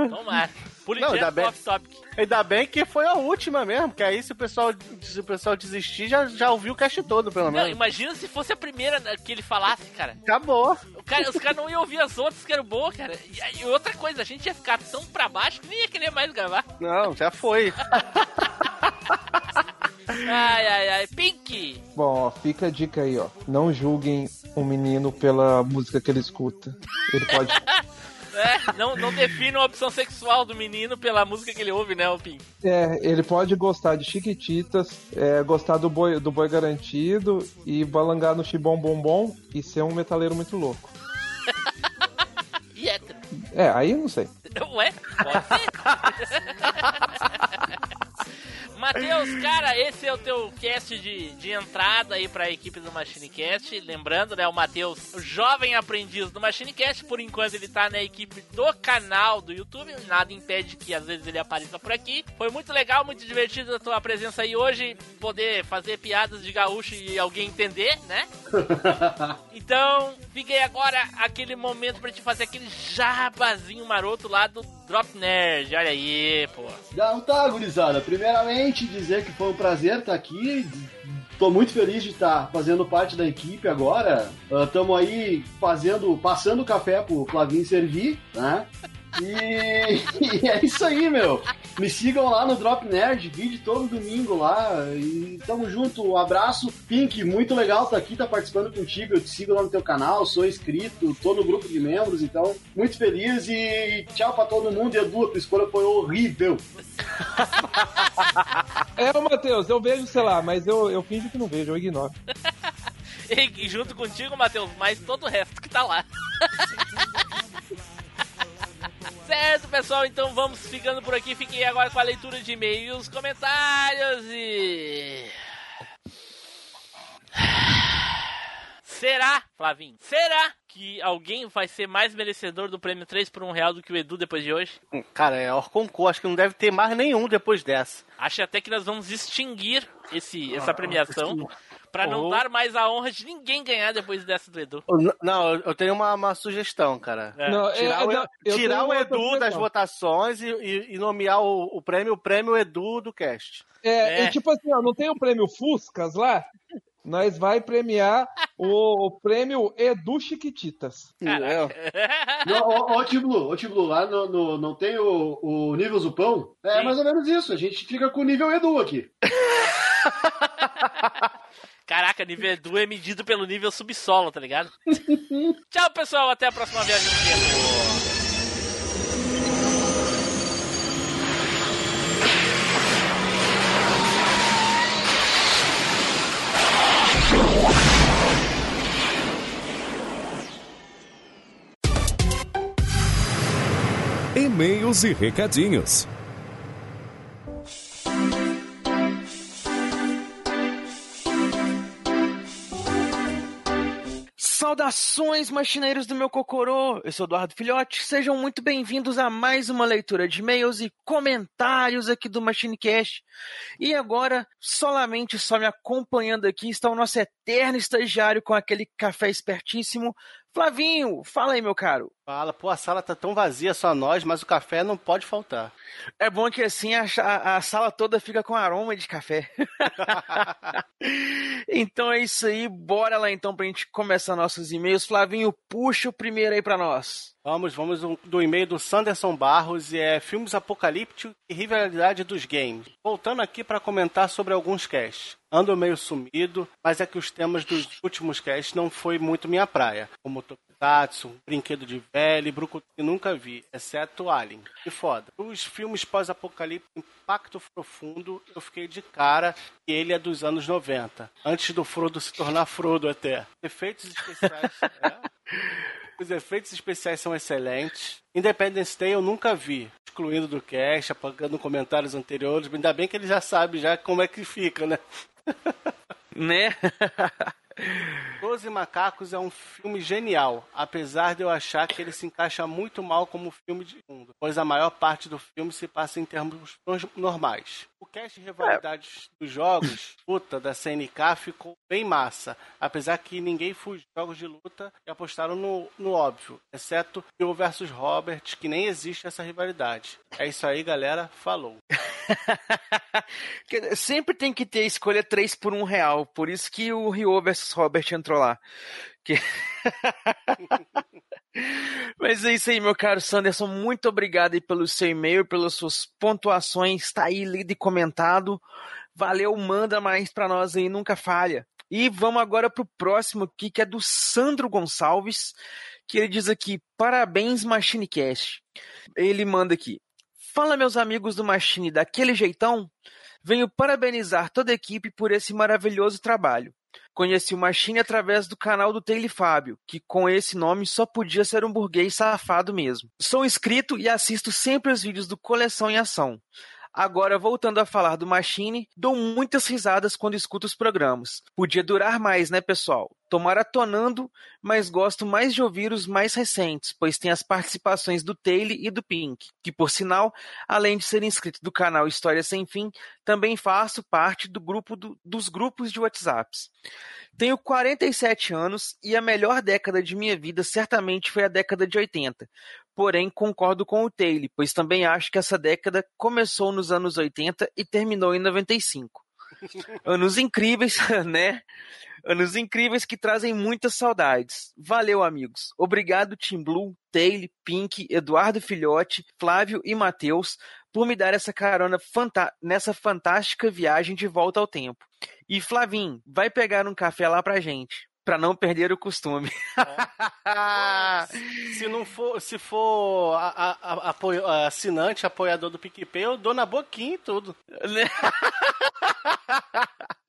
Tomara. Pule Não, ainda bem, off-topic. ainda bem que foi a última mesmo, que aí se o pessoal, se o pessoal desistir, já, já ouviu o cast todo, pelo Não, menos. imagina se fosse a primeira que ele falasse, cara. Acabou. Cara, os caras não iam ouvir as outras que eram boas, cara. E, e outra coisa, a gente ia ficar tão pra baixo que nem ia querer mais gravar. Não, já foi. Ai, ai, ai. Pink! Bom, ó, fica a dica aí, ó. Não julguem um menino pela música que ele escuta. Ele pode. [LAUGHS] É, não, não defina a opção sexual do menino pela música que ele ouve, né, Pink? É, ele pode gostar de Chiquititas, é, gostar do boi, do boi garantido e balangar no chibom bombom e ser um metaleiro muito louco. E hétero. É, aí eu não sei. Ué? Pode ser. [LAUGHS] Matheus, cara, esse é o teu cast de, de entrada aí pra equipe do MachineCast. Lembrando, né, o Matheus, o jovem aprendiz do MachineCast, por enquanto ele tá na equipe do canal do YouTube, nada impede que às vezes ele apareça por aqui. Foi muito legal, muito divertido a tua presença aí hoje, poder fazer piadas de gaúcho e alguém entender, né? [LAUGHS] Então, fiquei agora aquele momento pra te fazer aquele jabazinho maroto lá do Drop Nerd. Olha aí, pô. Já não tá, gurizada. Primeiramente, dizer que foi um prazer estar aqui. Tô muito feliz de estar fazendo parte da equipe agora. Estamos aí fazendo, passando o café pro Flavinho servir, né? E, e é isso aí, meu. Me sigam lá no Drop Nerd, vídeo todo domingo lá. E tamo junto, um abraço. Pink, muito legal estar aqui, tá participando contigo. Eu te sigo lá no teu canal, sou inscrito, tô no grupo de membros, então muito feliz e tchau pra todo mundo. E Edu, a tua escolha foi horrível. É, Matheus, eu vejo, sei lá, mas eu, eu finjo que não vejo, eu ignoro. [LAUGHS] E junto contigo, Matheus, mais todo o resto que tá lá. [LAUGHS] certo, pessoal, então vamos ficando por aqui. Fiquem agora com a leitura de e-mails, comentários e. Será, Flavinho? Será que alguém vai ser mais merecedor do prêmio 3 por 1 real do que o Edu depois de hoje? Cara, é Orconco, acho que não deve ter mais nenhum depois dessa. Acho até que nós vamos extinguir esse, essa premiação pra não Oh. dar mais a honra de ninguém ganhar depois dessa do Edu. Não, eu- eu tenho uma, uma sugestão, cara. É. Não, tirar é, o, não, eu tirar o Edu das votações e, e- e nomear o, o prêmio, o prêmio Edu do cast. É, É. e tipo assim, ó, não tem o prêmio Fuscas lá? Nós vai premiar o, o prêmio Edu Chiquititas. Não, Ô, ô, Tim Blue, ô, Tim Blue, lá no, no- não tem o, o nível Zupão? É mais ou menos isso. A gente fica com o nível Edu aqui. [LAUGHS] Caraca, nível Edu é medido pelo nível subsolo, tá ligado? [LAUGHS] Tchau, pessoal. Até a próxima viagem tempo. E-mails e recadinhos. Saudações, machineiros do meu cocorô! Eu sou Eduardo Filhote, sejam muito bem-vindos a mais uma leitura de e-mails e comentários aqui do MachineCast. E agora, solamente só me acompanhando aqui está o nosso eterno estagiário com aquele café espertíssimo, Flavinho. Fala aí, meu caro. Fala, pô, a sala tá tão vazia, só nós, mas o café não pode faltar. É bom que assim a, a- a sala toda fica com aroma de café. [LAUGHS] então é isso aí, bora lá então pra gente começar nossos e-mails. Flavinho, puxa o primeiro aí pra nós. Vamos, vamos do e-mail do Sanderson Barros e é filmes apocalípticos e rivalidade dos games. Voltando aqui para comentar sobre alguns casts. Ando meio sumido, mas é que os temas dos últimos casts não foi muito minha praia, como Tokusatsu, Brinquedo de Velho e Brucutu que nunca vi, exceto Alien. Que foda. Os filmes pós-apocalípticos Impacto Profundo, eu fiquei de cara que ele é dos anos 90, antes do Frodo se tornar Frodo até. Efeitos especiais, [LAUGHS] Os efeitos especiais são excelentes. Independence Day eu nunca vi, excluindo do cast, apagando comentários anteriores. Ainda bem que ele já sabe já como é que fica, né? Né? [LAUGHS] Doze Macacos é um filme genial, apesar de eu achar que ele se encaixa muito mal como filme de mundo, pois a maior parte do filme se passa em termos normais. O cast de rivalidades dos jogos, [LAUGHS] luta da CNK, ficou bem massa, apesar que ninguém fugiu de jogos de luta e apostaram no, no óbvio, exceto Phil versus Robert, que nem existe essa rivalidade. É isso aí, galera. Falou. [LAUGHS] Sempre tem que ter escolha 3 por 1 real. Por isso que o Rio versus Robert entrou lá. Que- [LAUGHS] Mas é isso aí, meu caro Sanderson. Muito obrigado aí pelo seu e-mail, pelas suas pontuações. Está aí lido e comentado. Valeu, manda mais pra nós aí, nunca falha. E vamos agora pro próximo aqui, que é do Sandro Gonçalves, que ele diz aqui: Parabéns, MachineCast. Ele manda aqui. Fala, meus amigos do Machine, daquele jeitão? Venho parabenizar toda a equipe por esse maravilhoso trabalho. Conheci o Machine através do canal do Taylor Fábio, que com esse nome só podia ser um burguês safado mesmo. Sou inscrito e assisto sempre os vídeos do Coleção em Ação. Agora, voltando a falar do Machine, dou muitas risadas quando escuto os programas. Podia durar mais, né, pessoal? Tô maratonando, mas gosto mais de ouvir os mais recentes, pois tem as participações do Taylor e do Pink, que, por sinal, além de ser inscrito do canal História Sem Fim, também faço parte do grupo do- dos grupos de WhatsApps. Tenho 47 anos e a melhor década de minha vida certamente foi a década de 80. Porém, concordo com o Taylor, pois também acho que essa década começou nos anos 80 e terminou em 95. [LAUGHS] Anos incríveis, [LAUGHS] né? Anos incríveis que trazem muitas saudades. Valeu, amigos. Obrigado, Tim Blue, Taylor, Pink, Eduardo Filhote, Flávio e Matheus, por me dar essa carona fanta- nessa fantástica viagem de volta ao tempo. E Flavinho, vai pegar um café lá pra gente, pra não perder o costume. Se não for, se for a- a- a- apoio- assinante, apoiador do PicPay, eu dou na boquinha e tudo. [LAUGHS]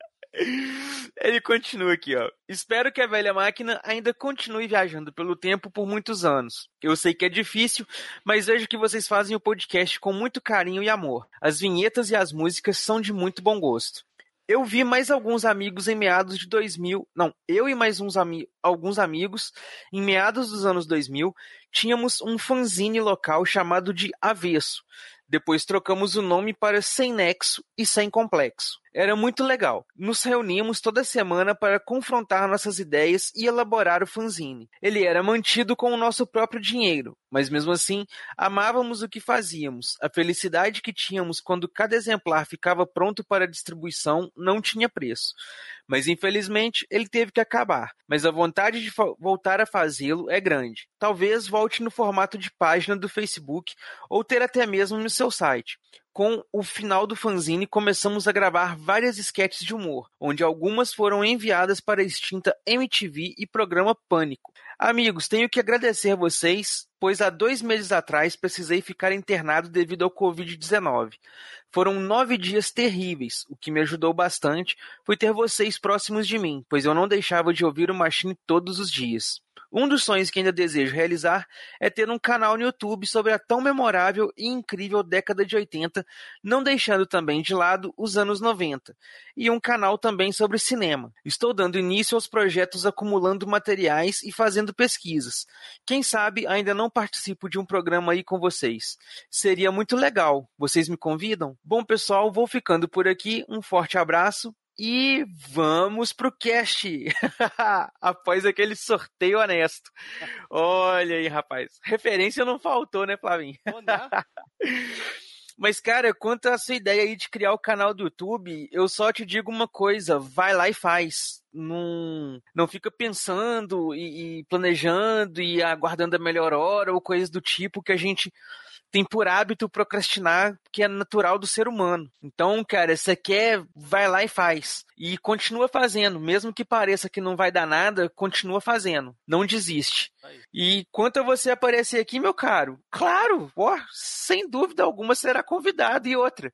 Ele continua aqui, ó. Espero que a velha máquina ainda continue viajando pelo tempo por muitos anos. Eu sei que é difícil, mas vejo que vocês fazem o podcast com muito carinho e amor. As vinhetas e as músicas são de muito bom gosto. Eu vi mais alguns amigos em meados de 2000. Não, eu e mais uns ami alguns amigos, em meados dos anos 2000, tínhamos um fanzine local chamado de Avesso. Depois trocamos o nome para Sem Nexo e Sem Complexo. Era muito legal. Nos reuníamos toda semana para confrontar nossas ideias e elaborar o fanzine. Ele era mantido com o nosso próprio dinheiro, mas mesmo assim, amávamos o que fazíamos. A felicidade que tínhamos quando cada exemplar ficava pronto para distribuição não tinha preço. Mas infelizmente, ele teve que acabar. Mas a vontade de voltar a fazê-lo é grande. Talvez volte no formato de página do Facebook ou ter até mesmo no seu site. Com o final do fanzine, começamos a gravar várias sketches de humor, onde algumas foram enviadas para a extinta MTV e programa Pânico. Amigos, tenho que agradecer vocês, pois há dois meses atrás precisei ficar internado devido ao Covid-19. Foram nove dias terríveis. O que me ajudou bastante foi ter vocês próximos de mim, pois eu não deixava de ouvir o Machine todos os dias. Um dos sonhos que ainda desejo realizar é ter um canal no YouTube sobre a tão memorável e incrível década de 80, não deixando também de lado os anos 90, e um canal também sobre cinema. Estou dando início aos projetos acumulando materiais e fazendo pesquisas. Quem sabe ainda não participo de um programa aí com vocês. Seria muito legal. Vocês me convidam? Bom, pessoal, vou ficando por aqui. Um forte abraço e vamos pro cast! [LAUGHS] Após aquele sorteio honesto. Olha aí, rapaz. Referência não faltou, né, Flavinho? [LAUGHS] Mas, cara, quanto à sua ideia aí de criar o canal do YouTube, eu só te digo uma coisa: vai lá e faz. Não, não fica pensando e, e planejando e aguardando a melhor hora ou coisas do tipo que a gente tem por hábito procrastinar, que é natural do ser humano. Então, cara, você quer, vai lá e faz. E continua fazendo, mesmo que pareça que não vai dar nada, continua fazendo. Não desiste. E quanto a você aparecer aqui, meu caro, claro, ó, sem dúvida alguma será convidado. E outra,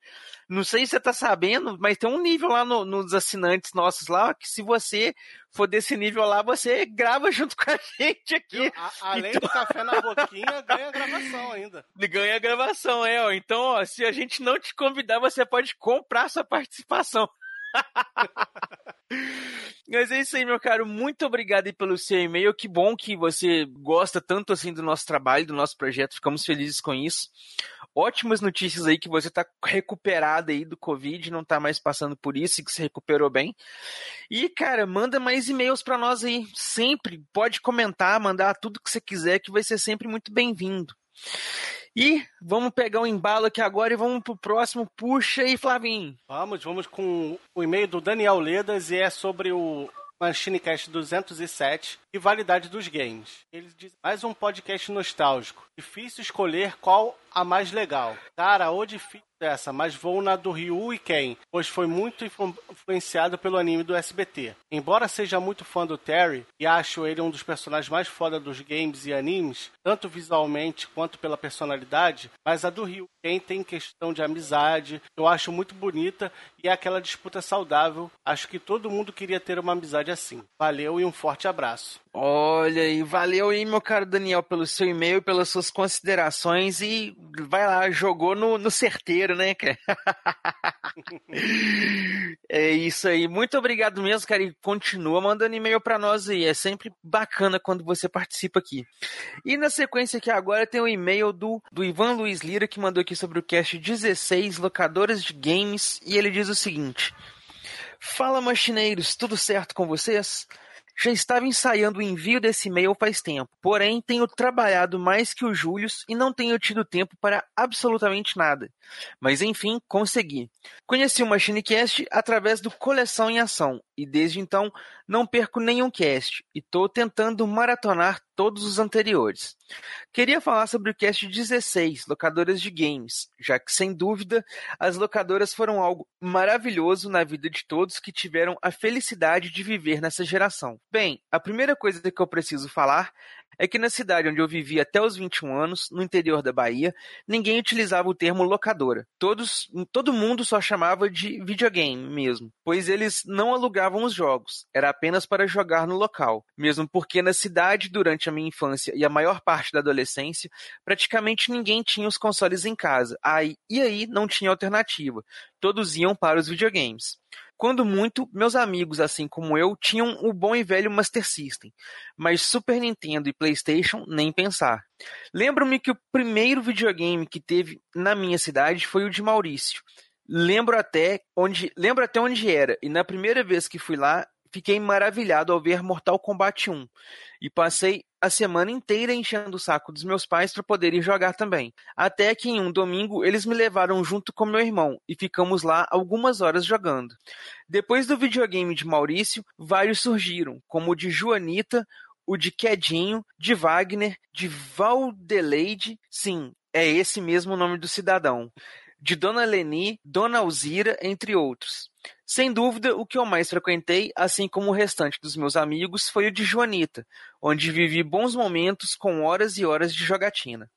não sei se você tá sabendo, mas tem um nível lá no- nos assinantes nossos lá, que se você for desse nível lá, você grava [LAUGHS] junto com a gente aqui. A- além Então- do café na boquinha, ganha gravação ainda. [LAUGHS] Ganha a gravação, é, ó. Então, ó, se a gente não te convidar, você pode comprar sua participação. [LAUGHS] Mas é isso aí, meu caro. Muito obrigado pelo seu e-mail. Que bom que você gosta tanto assim do nosso trabalho, do nosso projeto. Ficamos felizes com isso. Ótimas notícias aí que você tá recuperado aí do Covid, não tá mais passando por isso e que se recuperou bem. E, cara, manda mais e-mails pra nós aí. Sempre pode comentar, mandar tudo que você quiser, que vai ser sempre muito bem-vindo. E vamos pegar o embalo aqui agora e vamos pro próximo. Puxa aí, Flavinho. Vamos, vamos com o e-mail do Daniel Ledas e é sobre o MachineCast 207 e validade dos games. Ele diz, mais um podcast nostálgico. Difícil escolher qual a mais legal. Cara, ou difícil essa, mas vou na do Ryu e Ken, pois foi muito influ- influenciado pelo anime do SBT. Embora seja muito fã do Terry e acho ele um dos personagens mais foda dos games e animes, tanto visualmente quanto pela personalidade, mas a do Ryu Ken tem questão de amizade, eu acho muito bonita e é aquela disputa saudável. Acho que todo mundo queria ter uma amizade assim. Valeu e um forte abraço. Olha aí, valeu aí, meu caro Daniel, pelo seu e-mail, pelas suas considerações e vai lá, jogou no, no certeiro, né, cara? [LAUGHS] é isso aí, muito obrigado mesmo, cara, e continua mandando e-mail pra nós aí, é sempre bacana quando você participa aqui. E na sequência aqui agora tem o e-mail do, do Ivan Luiz Lira, que mandou aqui sobre o cast 16, locadoras de games, e ele diz o seguinte... Fala, machineiros, tudo certo com vocês? Já estava ensaiando o envio desse e-mail faz tempo, porém tenho trabalhado mais que o Júlio e não tenho tido tempo para absolutamente nada. Mas enfim, consegui. Conheci o MachineCast através do Coleção em Ação e desde então não perco nenhum cast e estou tentando maratonar todos os anteriores. Queria falar sobre o cast 16, locadoras de games, já que sem dúvida as locadoras foram algo maravilhoso na vida de todos que tiveram a felicidade de viver nessa geração. Bem, a primeira coisa que eu preciso falar é que na cidade onde eu vivi até os 21 anos, no interior da Bahia, ninguém utilizava o termo locadora. Todos, todo mundo só chamava de videogame mesmo, pois eles não alugavam os jogos, era apenas para jogar no local. Mesmo porque na cidade, durante a minha infância e a maior parte da adolescência, praticamente ninguém tinha os consoles em casa. Aí, e aí não tinha alternativa. Todos iam para os videogames. Quando muito, meus amigos, assim como eu, tinham o bom e velho Master System, mas Super Nintendo e PlayStation nem pensar. Lembro-me que o primeiro videogame que teve na minha cidade foi o de Maurício. Lembro até onde, lembro até onde era, e na primeira vez que fui lá, fiquei maravilhado ao ver Mortal Kombat 1 e passei a semana inteira enchendo o saco dos meus pais para poderem jogar também. Até que em um domingo eles me levaram junto com meu irmão e ficamos lá algumas horas jogando. Depois do videogame de Maurício, vários surgiram, como o de Joanita, o de Quedinho, de Wagner, de Valdeleide, sim, é esse mesmo o nome do cidadão, de Dona Leni, Dona Alzira, entre outros. Sem dúvida, o que eu mais frequentei, assim como o restante dos meus amigos, foi o de Joanita, onde vivi bons momentos com horas e horas de jogatina.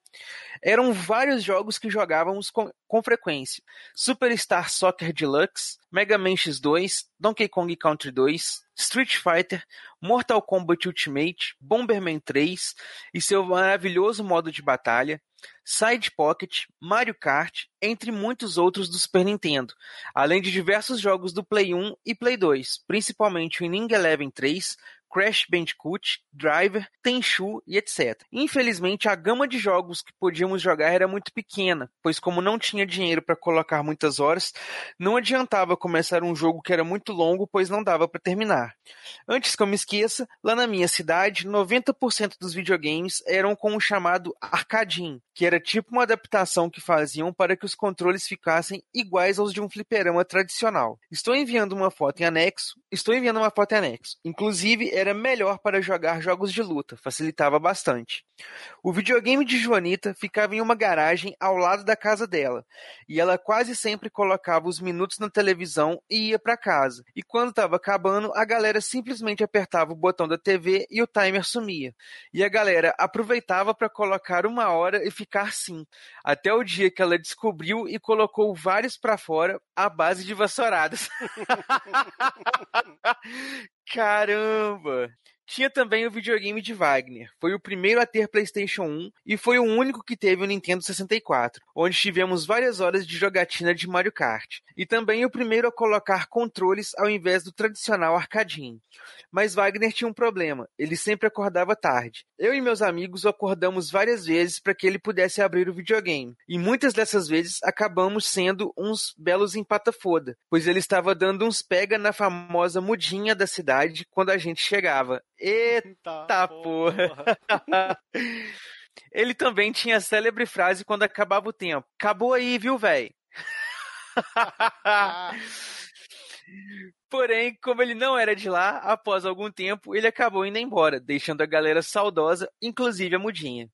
Eram vários jogos que jogávamos com, com frequência: Superstar Soccer Deluxe, Mega Man X2, Donkey Kong Country 2, Street Fighter, Mortal Kombat Ultimate, Bomberman 3 e seu maravilhoso modo de batalha, Side Pocket, Mario Kart, entre muitos outros do Super Nintendo, além de diversos jogos do Play 1 e Play 2, principalmente o Inning Eleven 3, Crash Bandicoot, Driver, Tenchu e etc. Infelizmente, a gama de jogos que podíamos jogar era muito pequena, pois como não tinha dinheiro para colocar muitas horas, não adiantava começar um jogo que era muito longo, pois não dava para terminar. Antes que eu me esqueça, lá na minha cidade, 90% dos videogames eram com o chamado arcadinho, que era tipo uma adaptação que faziam para que os controles ficassem iguais aos de um fliperama tradicional. Estou enviando uma foto em anexo, estou enviando uma foto em anexo. Inclusive, era melhor para jogar jogos de luta, facilitava bastante. O videogame de Joanita ficava em uma garagem ao lado da casa dela, e ela quase sempre colocava os minutos na televisão e ia para casa. E quando estava acabando, a galera simplesmente apertava o botão da TV e o timer sumia. E a galera aproveitava para colocar uma hora e ficar assim, até o dia que ela descobriu e colocou vários para fora à base de vassouradas. [LAUGHS] Caramba! Tinha também o videogame de Wagner. Foi o primeiro a ter PlayStation 1 e foi o único que teve o Nintendo 64, onde tivemos várias horas de jogatina de Mario Kart. E também o primeiro a colocar controles ao invés do tradicional arcadinho. Mas Wagner tinha um problema: ele sempre acordava tarde. Eu e meus amigos acordamos várias vezes para que ele pudesse abrir o videogame. E muitas dessas vezes acabamos sendo uns belos empata-foda, pois ele estava dando uns pega na famosa mudinha da cidade quando a gente chegava. Eita porra! [LAUGHS] Ele também tinha a célebre frase quando acabava o tempo: Acabou aí, viu, véi? [LAUGHS] Porém, como ele não era de lá, após algum tempo ele acabou indo embora, deixando a galera saudosa, inclusive a mudinha.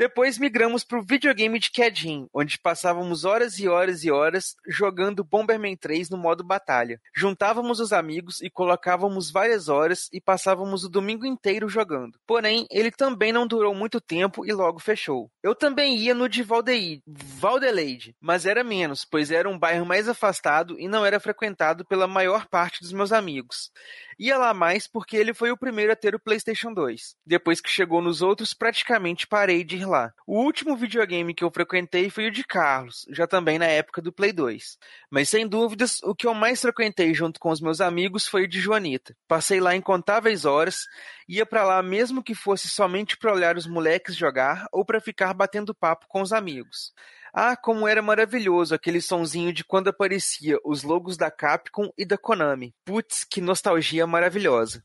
Depois migramos para o videogame de Kedin, onde passávamos horas e horas e horas jogando Bomberman 3 no modo batalha. Juntávamos os amigos e colocávamos várias horas e passávamos o domingo inteiro jogando. Porém, ele também não durou muito tempo e logo fechou. Eu também ia no de Valdeide, Valdeleide, mas era menos, pois era um bairro mais afastado e não era frequentado pela maior parte dos meus amigos. Ia lá mais porque ele foi o primeiro a ter o PlayStation 2. Depois que chegou nos outros, praticamente parei de ir lá. O último videogame que eu frequentei foi o de Carlos, já também na época do Play 2. Mas sem dúvidas, o que eu mais frequentei junto com os meus amigos foi o de Joanita. Passei lá incontáveis horas, ia para lá mesmo que fosse somente para olhar os moleques jogar ou para ficar batendo papo com os amigos. Ah, como era maravilhoso aquele sonzinho de quando aparecia os logos da Capcom e da Konami. Putz, que nostalgia maravilhosa.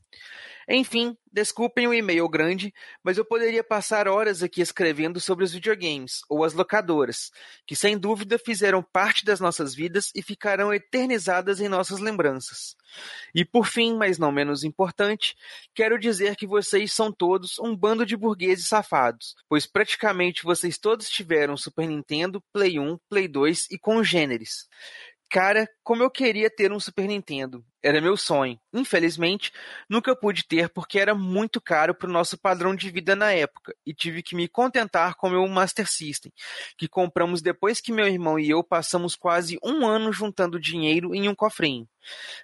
Enfim, desculpem o e-mail grande, mas eu poderia passar horas aqui escrevendo sobre os videogames, ou as locadoras, que sem dúvida fizeram parte das nossas vidas e ficarão eternizadas em nossas lembranças. E por fim, mas não menos importante, quero dizer que vocês são todos um bando de burgueses safados, pois praticamente vocês todos tiveram Super Nintendo, Play 1, Play 2 e congêneres. Cara, como eu queria ter um Super Nintendo. Era meu sonho. Infelizmente, nunca pude ter porque era muito caro para o nosso padrão de vida na época e tive que me contentar com meu Master System, que compramos depois que meu irmão e eu passamos quase um ano juntando dinheiro em um cofrinho.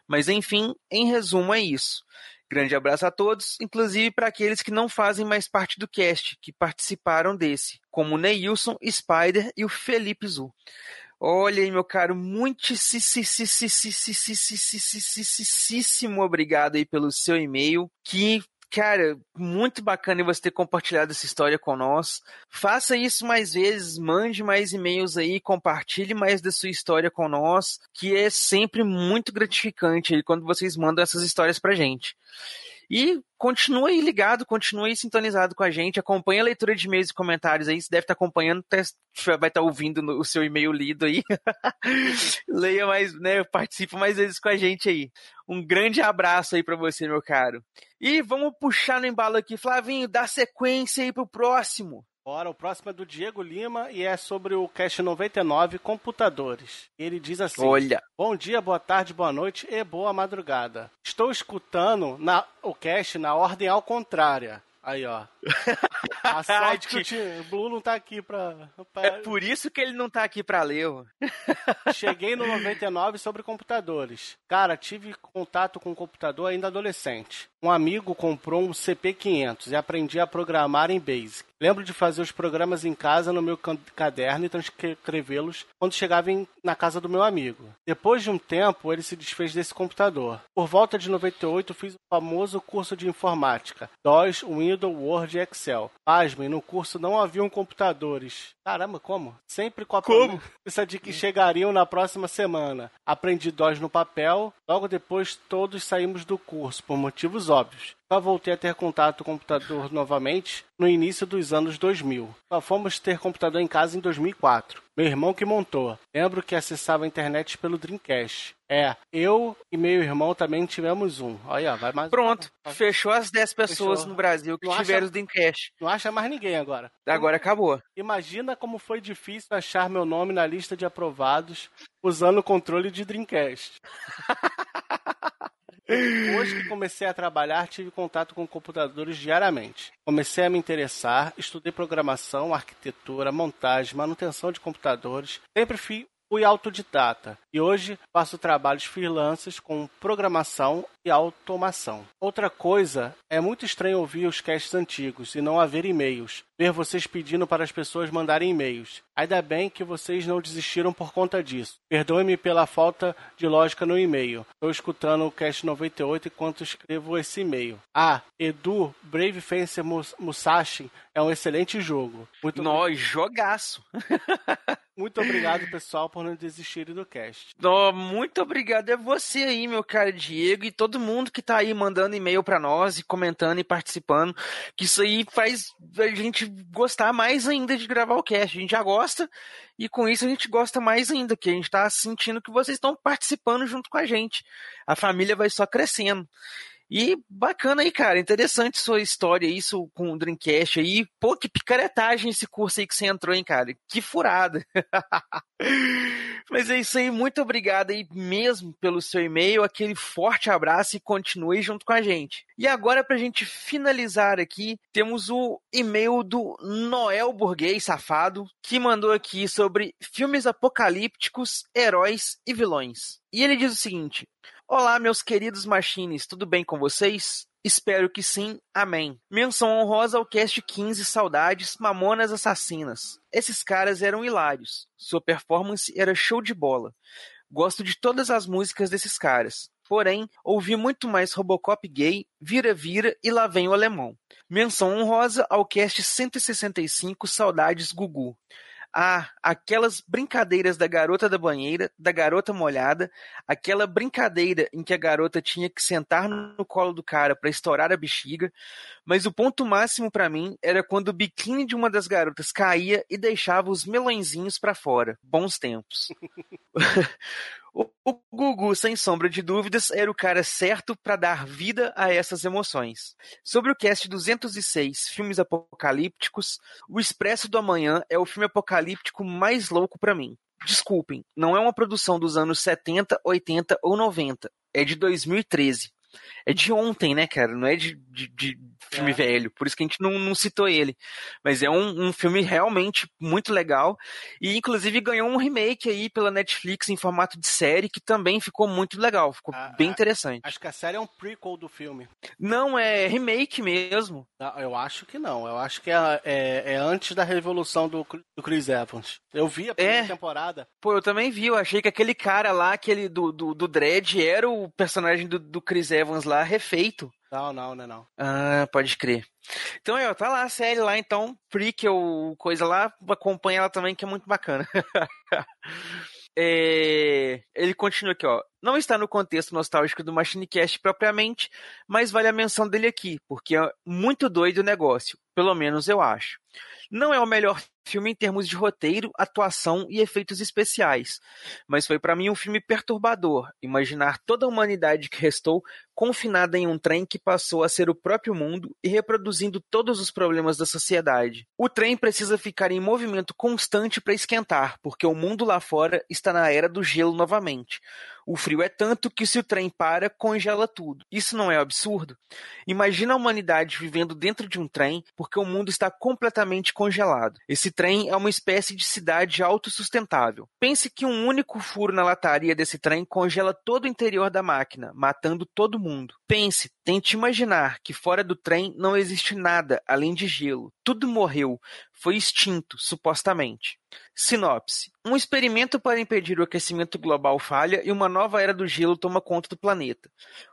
Mas enfim, em resumo é isso. Grande abraço a todos, inclusive para aqueles que não fazem mais parte do cast, que participaram desse, como o Neilson, Spider e o Felipe Zu. Olha aí, meu caro, muitíssimo obrigado aí pelo seu e-mail, que cara, muito bacana você ter compartilhado essa história com nós. Faça isso mais vezes, mande mais e-mails aí, compartilhe mais da sua história com nós, que é sempre muito gratificante quando vocês mandam essas histórias pra gente. E continue ligado, continue sintonizado com a gente, acompanhe a leitura de e-mails e comentários aí, você deve estar acompanhando, tá- vai estar ouvindo o seu e-mail lido aí. [LAUGHS] Leia mais, né, participe mais vezes com a gente aí. Um grande abraço aí pra você, meu caro. E vamos puxar no embalo aqui, Flavinho, dá sequência aí pro próximo. Bora, o próximo é do Diego Lima e é sobre o Cast 99 Computadores. Ele diz assim: Olha. Bom dia, boa tarde, boa noite e boa madrugada. Estou escutando na, o cast na ordem ao contrária. Aí, ó. A [LAUGHS] sorte que o Tim Blue não tá aqui pra, pra- É por isso que ele não tá aqui pra ler. [LAUGHS] Cheguei no 99 sobre computadores. Cara, tive contato com computador ainda adolescente. Um amigo comprou um CP500 e aprendi a programar em Basic. Lembro de fazer os programas em casa no meu caderno e transcrevê-los quando chegava em- na casa do meu amigo. Depois de um tempo, ele se desfez desse computador. Por volta de 98, fiz o famoso curso de informática. DOS, Windows, Word e Excel. Pasmem, no curso não haviam computadores. Caramba, como? Sempre com a promessa de que chegariam na próxima semana. Aprendi DOS no papel, logo depois todos saímos do curso, por motivos óbvios. Só voltei a ter contato com o computador novamente no início dos anos 2000. Só fomos ter computador em casa em 2004. Meu irmão que montou. Lembro que acessava a internet pelo Dreamcast. É, eu e meu irmão também tivemos um. Olha, vai mais. Pronto, fechou as 10 pessoas Fechou. no Brasil que Não acha- tiveram o Dreamcast. Não acha mais ninguém agora. Agora acabou. Imagina como foi difícil achar meu nome na lista de aprovados usando o controle de Dreamcast. [LAUGHS] Depois que comecei a trabalhar, tive contato com computadores diariamente. Comecei a me interessar, estudei programação, arquitetura, montagem, manutenção de computadores. Sempre fui, fui autodidata e hoje faço trabalhos freelancers com programação e automação. Outra coisa, é muito estranho ouvir os casts antigos e não haver e-mails. Ver vocês pedindo para as pessoas mandarem e-mails. Ainda bem que vocês não desistiram por conta disso. Perdoe-me pela falta de lógica no e-mail. Estou escutando o cast 98 enquanto escrevo esse e-mail. Ah, Edu, Brave Fencer Mus- Musashi é um excelente jogo. Muito Nós, jogaço. [LAUGHS] Muito obrigado, pessoal, por não desistirem do cast. Ó, muito obrigado é você aí, meu cara Diego, e todo mundo que tá aí mandando e-mail pra nós e comentando e participando, que isso aí faz a gente gostar mais ainda de gravar o cast. A gente já gosta e com isso a gente gosta mais ainda, que a gente tá sentindo que vocês estão participando junto com a gente. A família vai só crescendo. E bacana aí, cara. Interessante sua história, isso com o Dreamcast aí. Pô, que picaretagem esse curso aí que você entrou, hein, cara? Que furada. [LAUGHS] Mas é isso aí. Muito obrigado aí mesmo pelo seu e-mail. Aquele forte abraço e continue junto com a gente. E agora, pra gente finalizar aqui, temos o e-mail do Noel Burguês Safado, que mandou aqui sobre filmes apocalípticos, heróis e vilões. E ele diz o seguinte: Olá, meus queridos machines, tudo bem com vocês? Espero que sim, amém. Menção honrosa ao cast 15 Saudades Mamonas Assassinas. Esses caras eram hilários. Sua performance era show de bola. Gosto de todas as músicas desses caras. Porém, ouvi muito mais Robocop gay, Vira Vira e Lá Vem o Alemão. Menção honrosa ao cast 165 Saudades Gugu. Ah, aquelas brincadeiras da garota da banheira, da garota molhada, aquela brincadeira em que a garota tinha que sentar no colo do cara pra estourar a bexiga, mas o ponto máximo pra mim era quando o biquíni de uma das garotas caía e deixava os melõezinhos pra fora. Bons tempos. [LAUGHS] O, o Gugu, sem sombra de dúvidas, era o cara certo para dar vida a essas emoções. Sobre o cast 206, filmes apocalípticos, O Expresso do Amanhã é o filme apocalíptico mais louco para mim. Desculpem, não é uma produção dos anos 70, 80 ou 90. É de 2013. É de ontem, né, cara? Não é de, de, de filme velho. Por isso que a gente não, não citou ele. Mas é um, um filme realmente muito legal. E, inclusive, ganhou um remake aí pela Netflix em formato de série, que também ficou muito legal. Ficou bem interessante. Acho que a série é um prequel do filme. Não, é remake mesmo. Não, eu acho que não. Eu acho que é, é- é antes da revolução do, do Chris Evans. Eu vi a primeira É. temporada. Pô, eu também vi. Eu achei que aquele cara lá, aquele do, do, do Dredd, era o personagem do, do Chris Evans lá lá refeito. Não, não, não, não. Ah, pode crer. Então, é, ó, tá lá a série lá, então, prequel, coisa lá, acompanha ela também, que é muito bacana. [LAUGHS] É, ele continua aqui, ó. Não está no contexto nostálgico do Machinecast propriamente, mas vale a menção dele aqui, porque é muito doido o negócio, pelo menos eu acho. Não é o melhor filme em termos de roteiro, atuação e efeitos especiais, mas foi para mim um filme perturbador. Imaginar toda a humanidade que restou confinada em um trem que passou a ser o próprio mundo e reproduzindo todos os problemas da sociedade. O trem precisa ficar em movimento constante para esquentar, porque o mundo lá fora está na era do gelo novamente. O frio é tanto que se o trem para, congela tudo. Isso não é absurdo? Imagina a humanidade vivendo dentro de um trem porque o mundo está completamente congelado. Esse trem é uma espécie de cidade autossustentável. Pense que um único furo na lataria desse trem congela todo o interior da máquina, matando todo mundo. Pense, tente imaginar que fora do trem não existe nada além de gelo. Tudo morreu, foi extinto, supostamente. Sinopse: Um experimento para impedir o aquecimento global falha e uma nova era do gelo toma conta do planeta.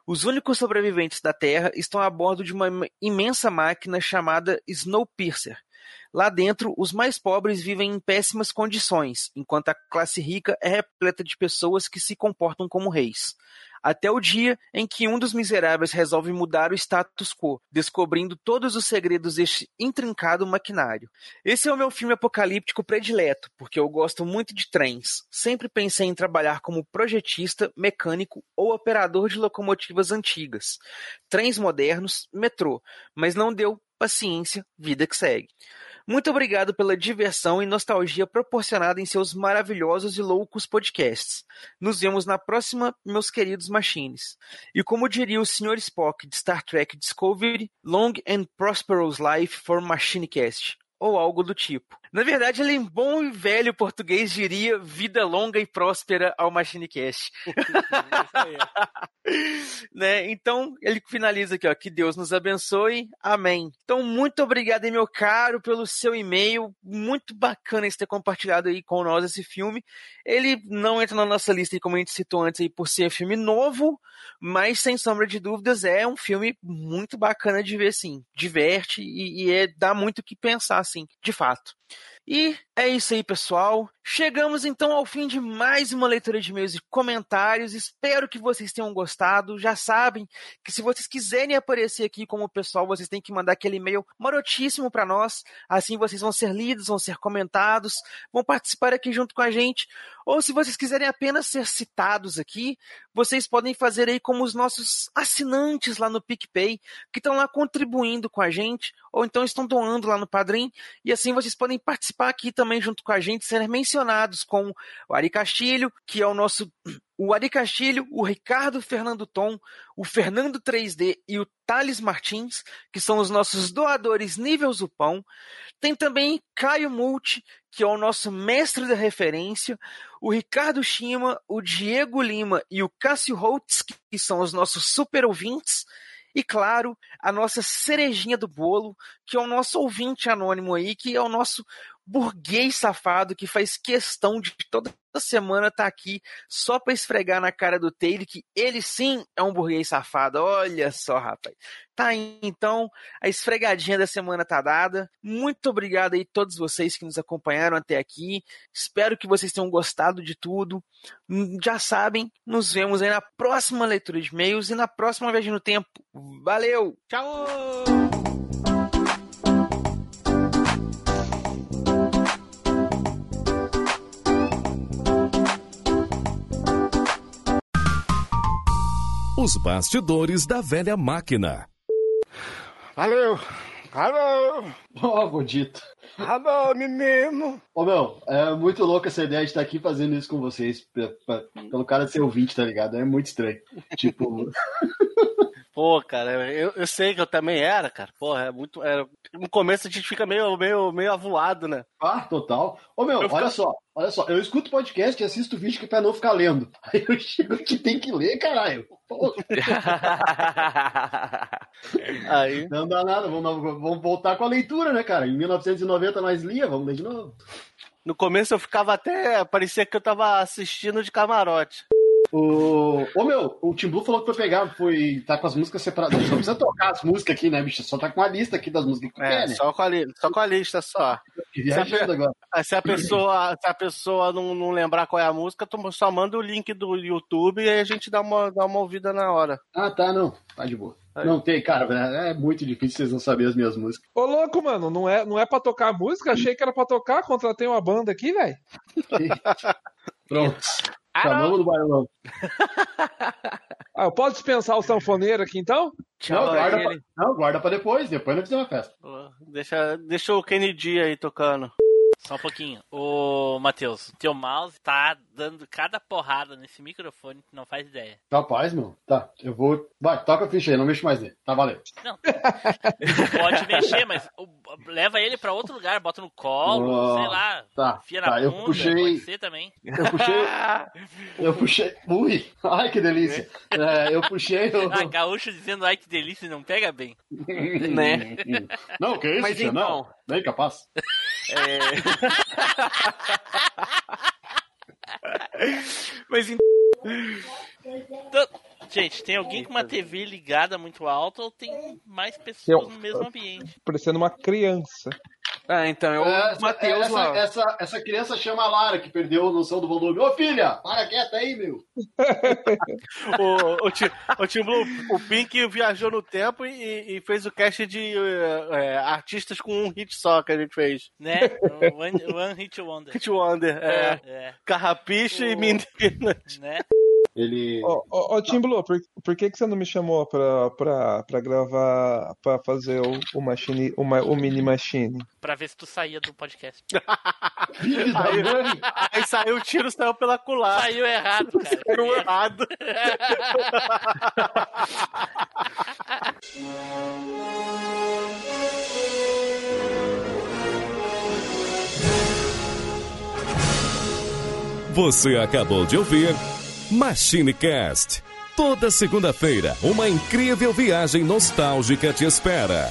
Os únicos sobreviventes da Terra estão a bordo de uma imensa máquina chamada Snowpiercer. Lá dentro, os mais pobres vivem em péssimas condições, enquanto a classe rica é repleta de pessoas que se comportam como reis. Até o dia em que um dos miseráveis resolve mudar o status quo, descobrindo todos os segredos deste intrincado maquinário. Esse é o meu filme apocalíptico predileto, porque eu gosto muito de trens. Sempre pensei em trabalhar como projetista, mecânico ou operador de locomotivas antigas. Trens modernos, metrô, mas não deu paciência, vida que segue. Muito obrigado pela diversão e nostalgia proporcionada em seus maravilhosos e loucos podcasts. Nos vemos na próxima, meus queridos machines. E como diria o Sr. Spock de Star Trek Discovery, Long and Prosperous Life for Machinecast. Ou algo do tipo. Na verdade, ele em bom e velho português diria vida longa e próspera ao Machinecast. [LAUGHS] [LAUGHS] né? Então, ele finaliza aqui, ó, que Deus nos abençoe. Amém. Então, muito obrigado, meu caro, pelo seu e-mail. Muito bacana esse ter compartilhado aí com nós esse filme. Ele não entra na nossa lista, como a gente citou antes, aí, por ser filme novo, mas sem sombra de dúvidas é um filme muito bacana de ver, sim. Diverte e, e é, dá muito o que pensar, assim, de fato. E é isso aí, pessoal. Chegamos então ao fim de mais uma leitura de e-mails e comentários. Espero que vocês tenham gostado. Já sabem que se vocês quiserem aparecer aqui como pessoal, vocês têm que mandar aquele e-mail marotíssimo para nós. Assim vocês vão ser lidos, vão ser comentados, vão participar aqui junto com a gente. Ou se vocês quiserem apenas ser citados aqui, vocês podem fazer aí como os nossos assinantes lá no PicPay, que estão lá contribuindo com a gente, ou então estão doando lá no Padrim, e assim vocês podem participar aqui também junto com a gente, ser mencionados com o Ari Castilho, que é o nosso o Ari Castilho, o Ricardo Fernando Tom, o Fernando 3D e o Thales Martins, que são os nossos doadores nível Zupão. Tem também Caio Multi, que é o nosso mestre da referência, o Ricardo Shima, o Diego Lima e o Cássio Holtz, que são os nossos super ouvintes. E claro, a nossa cerejinha do bolo, que é o nosso ouvinte anônimo aí, que é o nosso burguês safado que faz questão de toda semana estar tá aqui só para esfregar na cara do Taylor que ele sim é um burguês safado. Olha só, rapaz. Tá aí, então, a esfregadinha da semana tá dada. Muito obrigado aí a todos vocês que nos acompanharam até aqui. Espero que vocês tenham gostado de tudo. Já sabem, nos vemos aí na próxima leitura de e-mails e na próxima viagem no tempo. Valeu! Tchau! Os bastidores da velha máquina. Valeu! Alô! Ó, oh, Godito. Alô, menino! Ô, meu, é muito louco essa ideia de estar aqui fazendo isso com vocês, pra, pra, pelo cara ser ouvinte, tá ligado? É muito estranho. tipo. Pô, cara, eu, eu sei que eu também era, cara. Porra, é muito. É, no começo a gente fica meio, meio, meio avoado, né? Ah, total. Ô, meu, Eu olha fico- só, olha só, eu escuto podcast e assisto vídeo que pra não ficar lendo. [LAUGHS] Aí eu chego que tem que ler, caralho. [LAUGHS] Aí. Não dá nada, vamos, vamos voltar com a leitura, né, cara? Em 1990 nós lia, vamos ler de novo. No começo eu ficava até. Parecia que eu tava assistindo de camarote. O... Ô meu, o Tim Blue falou que foi pegar, foi. tá com as músicas separadas. Só precisa tocar as músicas aqui, né, bicho? Só tá com a lista aqui das músicas que É, quer, né? só, com a li- só com a lista só. Viajando agora. Ah, Se a pessoa, se a pessoa não, não lembrar qual é a música, tu só manda o link do YouTube e aí a gente dá uma, dá uma ouvida na hora. Ah, tá, não. Tá de boa. Não tem, cara, é muito difícil vocês não saberem as minhas músicas. Ô, louco, mano, não é, não é pra tocar música? Achei que era pra tocar, contratei uma banda aqui, velho. [LAUGHS] Pronto. Chamamos do bailão. [LAUGHS] Ah, eu posso dispensar o sanfoneiro aqui então? Não, guarda pra, não, guarda pra depois. Depois nós fizemos uma festa. Deixa, deixa o Kennedy aí tocando. Só um pouquinho. Ô, Matheus, teu mouse tá dando cada porrada nesse microfone que não faz ideia. Capaz, meu. Tá, eu vou. Vai, toca a ficha aí, não mexo mais nele. Tá valendo. Pode mexer, mas o- leva ele pra outro lugar, bota no colo, Oh, sei lá. tá, Enfia tá, na eu bunda, puxei- pode ser também. Eu puxei. eu puxei. Ui! Ai, que delícia! É, eu puxei o. Ah, gaúcho dizendo ai que delícia não pega bem. [LAUGHS] né? Não, que isso, Mas então- Não, nem capaz. [LAUGHS] Mas Então, gente, tem alguém com uma TV ligada muito alta ou tem mais pessoas Eu- no mesmo ambiente? Parecendo uma criança. Ah, então é o Essa- Matheus essa, lá. Essa, essa criança chama a Lara, que perdeu a noção do volume. Ô filha, para quieta aí, meu. [LAUGHS] o, o, Tim, o Tim Blue, o Pink viajou no tempo e, e fez o cast de eh, artistas com um hit só que a gente fez. Né? One, one Hit Wonder. Hit Wonder, é. É. Carrapicho e Meninas. Né? Ele. Ô, ô, ô, Tim Blue, por, por que, que você não me chamou pra, pra, pra gravar, pra fazer o, o, machine, o, o mini machine? Pra ver se tu saía do podcast. [LAUGHS] Aí, aí saiu o tiro, saiu pela culatra. Saiu errado, cara. Saiu errado. Você acabou de ouvir MachineCast. Toda segunda-feira, uma incrível viagem nostálgica te espera.